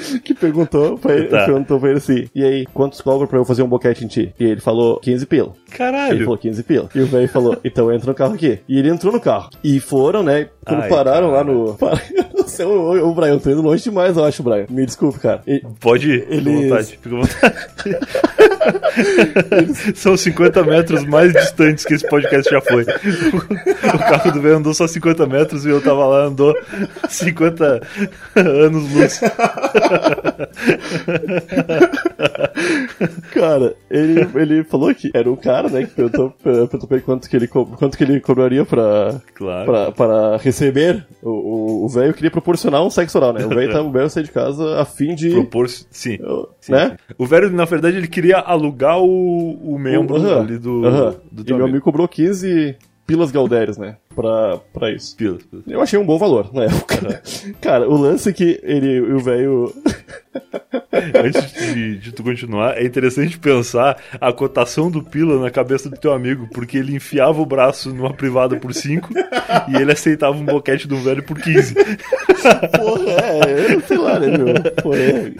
que perguntou pra ele, Tá. perguntou pra ele assim: E aí, quantos cobra pra eu fazer um boquete em ti? E ele falou: 15 pila. Ele Caralho. falou 15 pila. E o velho falou: Então entra no carro aqui. E ele entrou no carro. E foram, né? Quando Ai, pararam lá cara. no. Não sei, ô, ô, Brian, eu tô indo longe demais, eu acho, Brian. Me desculpe, cara. E- Pode ir, fica à Eles- vontade, fica à vontade. São 50 metros mais distantes que esse podcast já foi. O carro do velho andou só 50 metros e eu tava lá, andou 50 anos luz. Cara, ele, ele falou que era um cara, né, que perguntou, perguntou pra ele quanto que ele, quanto que ele cobraria pra, Claro. pra, para receber. O- velho queria proporcionar um sexo oral, né? O velho tava velho sair de casa a fim de. Propor sim. Eu- sim, né? O velho, na verdade, ele queria alugar o, o membro Aham, ali do, aham. do E meu amigo. amigo cobrou 15 pilas galdérios, né? Pra, pra isso. Pilas, pilas. Eu achei um bom valor na época. Cara, o lance é que ele, o velho. Antes de, de, tu continuar, é interessante pensar a cotação do Pila na cabeça do teu amigo, porque ele enfiava o braço numa privada por 5 e ele aceitava um boquete do velho por 15. Porra, é, sei lá, né, meu? Porra, é.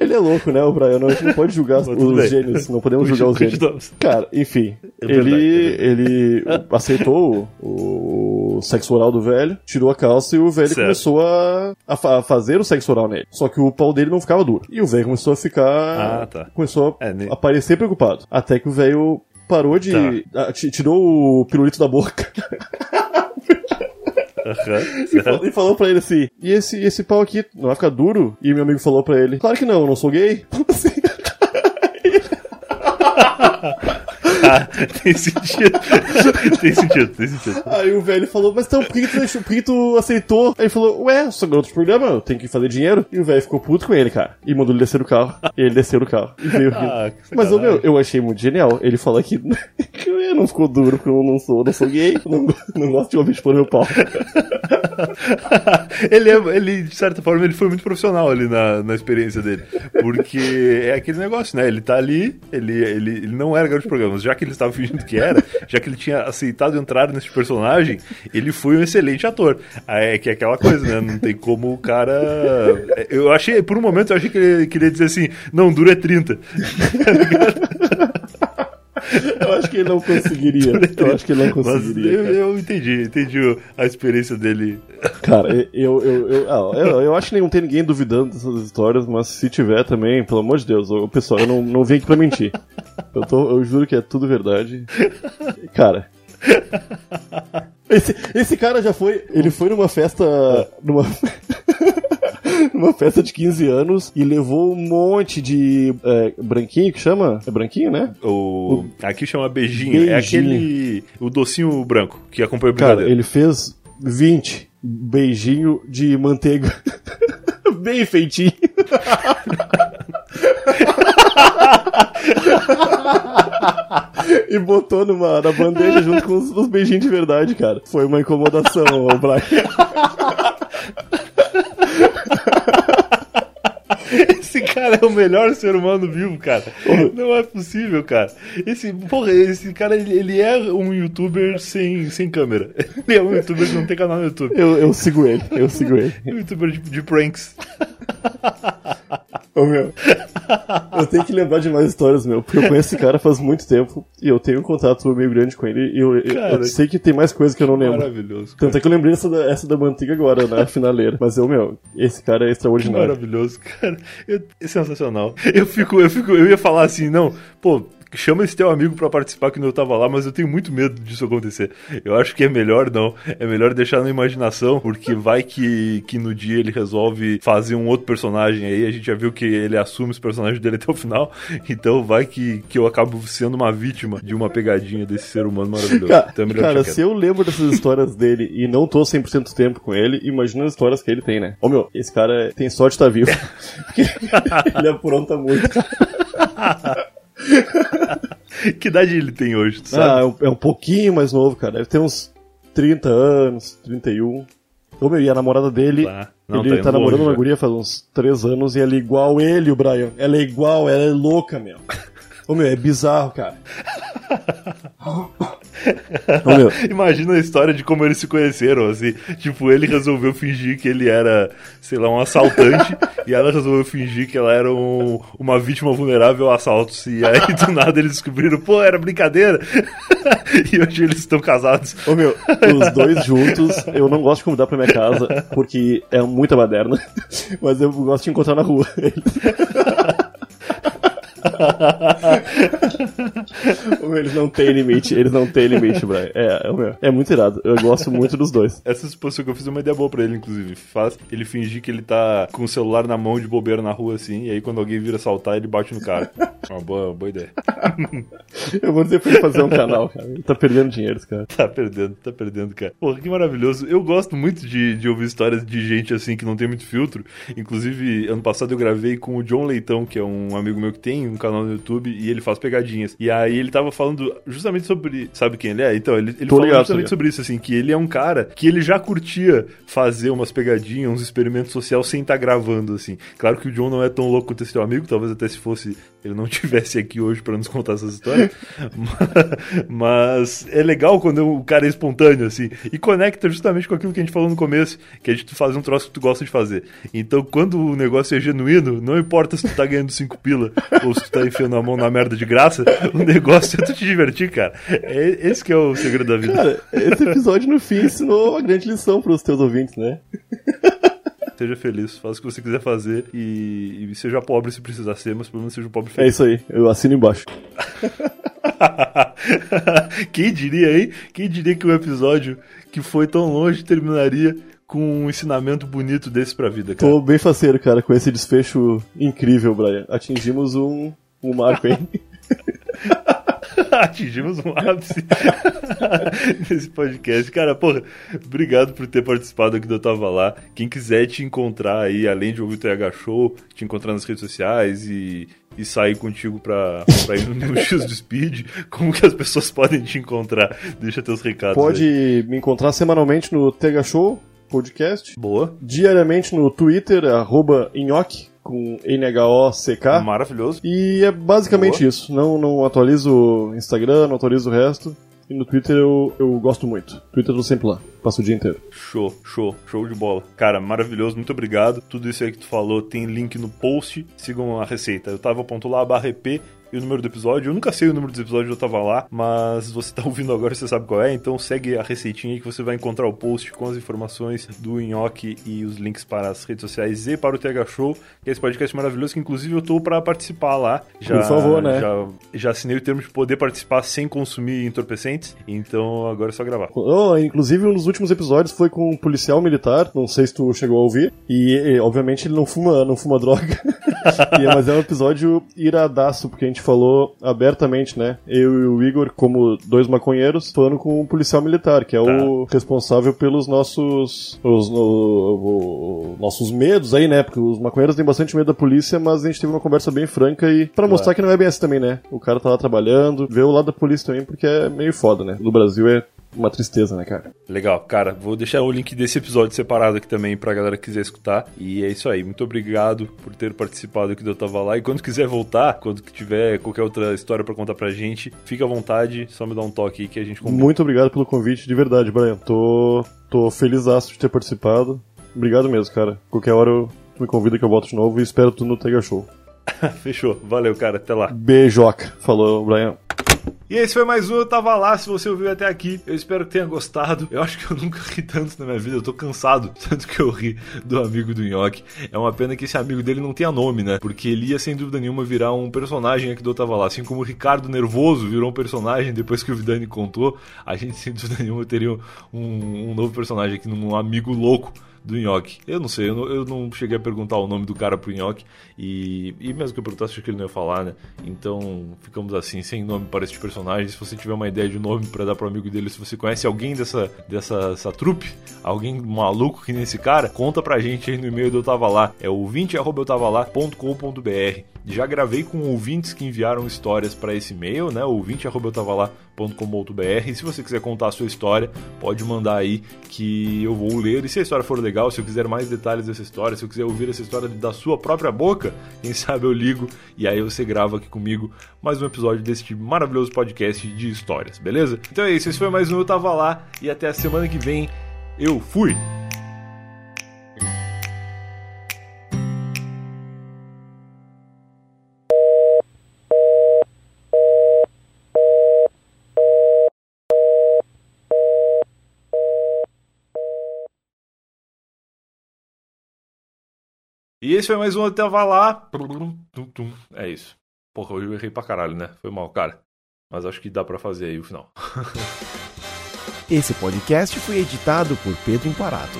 Ele é louco, né, o Brian? Não, a gente não pode julgar Mas os gênios, não podemos julgar os gênios. Cara, enfim, é verdade, ele, é ele aceitou o, o sexo oral do velho, tirou a calça e o velho certo. começou a, a, fazer o sexo oral nele. Só que o pau dele não ficava duro. E o velho começou a ficar. Ah, tá. Começou a é, ne... aparecer preocupado. Até que o velho parou de. Tá. tirou o pirulito da boca. Uhum, e, falou, e, falou pra ele assim: E esse, esse pau aqui não vai ficar duro? E meu amigo falou pra ele: Claro que não, eu não sou gay. Assim. Ah, tem sentido. tem sentido, tem sentido. Aí o velho falou, mas então, por que, tu, por que tu aceitou? Aí ele falou, ué, sou garoto de programa, eu tenho que fazer dinheiro. E o velho ficou puto com ele, cara. E mandou ele descer do carro. E ele desceu do carro. E veio ah, Mas, o meu, eu achei muito genial. Ele falou que, não ficou duro, porque eu não sou, não sou gay, não, não gosto de ouvir expor meu pau. ele, é, ele, de certa forma, ele foi muito profissional ali na, na experiência dele. Porque é aquele negócio, né? Ele tá ali, ele, ele, ele não era garoto de programas. Já que ele estava fingindo que era, já que ele tinha aceitado entrar nesse personagem, ele foi um excelente ator. É que é aquela coisa, né? Não tem como o cara. Eu achei, por um momento, eu achei que ele queria dizer assim: não, duro é 30. Eu acho que ele não conseguiria. Eu acho que ele não conseguiria. Eu, eu, entendi, entendi a experiência dele. Cara, eu, eu, eu, ah, eu, eu, acho que não tem ninguém duvidando dessas histórias, mas se tiver também, pelo amor de Deus, o pessoal, eu não, não vim aqui pra mentir. Eu, tô, eu juro que é tudo verdade. Cara. Esse, esse cara já foi. Ele foi numa festa. Numa. Numa festa de 15 anos e levou um monte de é, branquinho que chama? É branquinho, né? O, o... Aqui chama beijinho. beijinho. É aquele. O docinho branco que acompanha o brigadeiro. Cara, ele fez 20 beijinho de manteiga. Bem feitinho. e botou numa, na bandeja junto com os, os beijinhos de verdade, cara. Foi uma incomodação, o Brian. Esse cara é o melhor ser humano vivo, cara. Não é possível, cara. Esse, porra, esse cara, ele, ele é um youtuber sem, sem câmera. Ele é um youtuber que não tem canal no YouTube. Eu, eu sigo ele, eu sigo ele. Um youtuber de, de pranks. Ô, meu, eu tenho que lembrar de mais histórias, meu, porque eu conheço esse cara faz muito tempo e eu tenho um contato meio grande com ele e eu, cara, eu sei que tem mais coisas que eu não lembro. Maravilhoso. Cara. Tanto é que eu lembrei essa da, essa da manteiga agora, na finaleira. Mas eu, meu, esse cara é extraordinário. Que maravilhoso, cara. Eu, é sensacional. Eu fico, eu fico, eu ia falar assim, não, pô, chama esse teu amigo para participar que eu tava lá, mas eu tenho muito medo disso acontecer. Eu acho que é melhor não, é melhor deixar na imaginação, porque vai que, que no dia ele resolve fazer um outro personagem aí, a gente já viu que ele assume os personagens dele até o final, então vai que, que eu acabo sendo uma vítima de uma pegadinha desse ser humano maravilhoso. Cara, então é cara se eu lembro dessas histórias dele e não tô 100% tempo com ele, imagina as histórias que ele tem, né? Ô meu, esse cara tem sorte de estar tá vivo. ele apronta muito. que idade ele tem hoje, tu sabe? Ah, é um pouquinho mais novo, cara. Deve ter uns 30 anos, 31. Ô meu, e a namorada dele, tá. Não, ele tá, tá namorando uma guria faz uns 3 anos e ela é igual ele, o Brian. Ela é igual, ela é louca, meu. Ô meu, é bizarro, cara. Imagina a história de como eles se conheceram, assim. Tipo, ele resolveu fingir que ele era, sei lá, um assaltante, e ela resolveu fingir que ela era um, uma vítima vulnerável a assaltos. E aí, do nada, eles descobriram, pô, era brincadeira. e hoje eles estão casados. Ô meu, os dois juntos, eu não gosto de convidar pra minha casa, porque é muita baderna. Mas eu gosto de encontrar na rua. eles não têm limite, eles não têm limite, Brian. É, é, é muito irado. Eu gosto muito dos dois. Essa suposição que eu fiz é uma ideia boa pra ele, inclusive. Faz ele fingir que ele tá com o celular na mão de bobeira na rua, assim, e aí quando alguém vira saltar, ele bate no cara. Uma boa, boa ideia. eu vou dizer pra ele fazer um canal, cara. Ele tá perdendo dinheiro, cara. Tá perdendo, tá perdendo, cara. Porra, que maravilhoso. Eu gosto muito de, de ouvir histórias de gente assim que não tem muito filtro. Inclusive, ano passado eu gravei com o John Leitão, que é um amigo meu que tem um canal no YouTube e ele faz pegadinhas. E aí ele tava falando justamente sobre. Sabe quem ele é? Então, ele, ele falou ligado, justamente sobre isso, assim, que ele é um cara que ele já curtia fazer umas pegadinhas, uns experimentos sociais sem estar gravando, assim. Claro que o John não é tão louco quanto esse teu amigo, talvez até se fosse ele não tivesse aqui hoje para nos contar essas histórias. Mas é legal quando o cara é espontâneo, assim, e conecta justamente com aquilo que a gente falou no começo, que é de tu fazer um troço que tu gosta de fazer. Então, quando o negócio é genuíno, não importa se tu tá ganhando cinco pila ou se tu tá enfiando a mão na merda de graça, o negócio é tu te divertir, cara. É, esse que é o segredo da vida. Cara, esse episódio no fim ensinou uma grande lição pros teus ouvintes, né? Seja feliz, faça o que você quiser fazer e, e seja pobre se precisar ser, mas pelo menos seja um pobre É feliz. isso aí, eu assino embaixo. Quem diria, hein? Quem diria que um episódio que foi tão longe terminaria com um ensinamento bonito desse pra vida, cara? Tô bem faceiro, cara, com esse desfecho incrível, Brian. Atingimos um, um marco aí. Atingimos um ápice nesse podcast. Cara, porra, obrigado por ter participado aqui do Eu Tava Lá. Quem quiser te encontrar aí, além de ouvir o TH Show, te encontrar nas redes sociais e, e sair contigo pra, pra ir no X do Speed, como que as pessoas podem te encontrar? Deixa teus recados aí. Pode me encontrar semanalmente no Tega Show Podcast, Boa. diariamente no Twitter, arroba Nhoque, com N-H-O-C-K. Maravilhoso. E é basicamente Boa. isso. Não, não atualizo o Instagram, não atualizo o resto. E no Twitter eu, eu gosto muito. Twitter eu tô sempre lá. Passo o dia inteiro. Show, show, show de bola. Cara, maravilhoso, muito obrigado. Tudo isso aí que tu falou tem link no post. Sigam a receita. Eu tava ponto lá barra EP e o número do episódio. Eu nunca sei o número dos episódios, eu tava lá, mas você tá ouvindo agora, você sabe qual é. Então segue a receitinha aí que você vai encontrar o post com as informações do Nhoque e os links para as redes sociais e para o TH Show, que é esse podcast maravilhoso que inclusive eu tô pra participar lá. Já, Por favor, né? Já, já assinei o termo de poder participar sem consumir entorpecentes. Então agora é só gravar. Oh, inclusive, um dos últimos episódios foi com um policial militar, não sei se tu chegou a ouvir, e, e, obviamente ele não fuma, não fuma droga. E, mas é um episódio iradaço, porque a gente falou abertamente, né? Eu e o Igor, como dois maconheiros, falando com um policial militar, que é o responsável pelos nossos os, o- o- nossos medos aí, né? Porque os maconheiros têm bastante medo da polícia, mas a gente teve uma conversa bem franca e pra mostrar que não é bem assim também, né? O cara tá lá trabalhando, vê o lado da polícia também, porque é meio foda, né? No Brasil é uma tristeza, né, cara? Legal, cara, vou deixar o link desse episódio separado aqui também pra galera que quiser escutar. E é isso aí, muito obrigado por ter participado aqui do Eu Tava Lá. E quando quiser voltar, quando tiver qualquer outra história pra contar pra gente, fica à vontade, só me dá um toque aí que a gente combina. Muito obrigado pelo convite, de verdade, Brian. Tô, tô feliz de ter participado. Obrigado mesmo, cara. Qualquer hora eu me convida que eu volto de novo e espero tu no Tega Show. Fechou, valeu, cara, até lá. Beijoca. Falou, Brian. E esse foi mais um Eu Tava Lá, se você ouviu até aqui. Eu espero que tenha gostado. Eu acho que eu nunca ri tanto na minha vida, eu tô cansado, tanto que eu ri do amigo do Nhoque. É uma pena que esse amigo dele não tenha nome, né? Porque ele ia, sem dúvida nenhuma, virar um personagem aqui do Eu Tava Lá. Assim como o Ricardo Nervoso virou um personagem depois que o Vidani contou, a gente, sem dúvida nenhuma, teria um, um novo personagem aqui, um amigo louco do Nhoque. Eu não sei, eu não, eu não cheguei a perguntar o nome do cara pro Nhoque. E, e mesmo que eu perguntasse, acho que ele não ia falar, né? Então ficamos assim, sem nome para este personagem. Se você tiver uma ideia de nome para dar pro amigo dele, se você conhece alguém dessa, dessa essa trupe, alguém maluco que nesse cara, conta pra gente aí no e-mail do Eu Tava Lá. É ouvinte.eutava.com.br. Já gravei com ouvintes que enviaram histórias para esse e-mail, né? ouvinte.eutava.com.br. E se você quiser contar a sua história, pode mandar aí que eu vou ler. E se a história for legal, se eu quiser mais detalhes dessa história, se eu quiser ouvir essa história da sua própria boca, quem sabe eu ligo e aí você grava aqui comigo mais um episódio desse maravilhoso podcast de histórias, beleza? Então é isso, esse foi mais um Eu Tava Lá e até a semana que vem. Eu fui! E esse foi mais um Até Vá Lá. É isso. Porra, hoje eu errei pra caralho, né? Foi mal, cara. Mas acho que dá pra fazer aí o final. Esse podcast foi editado por Pedro Imparato.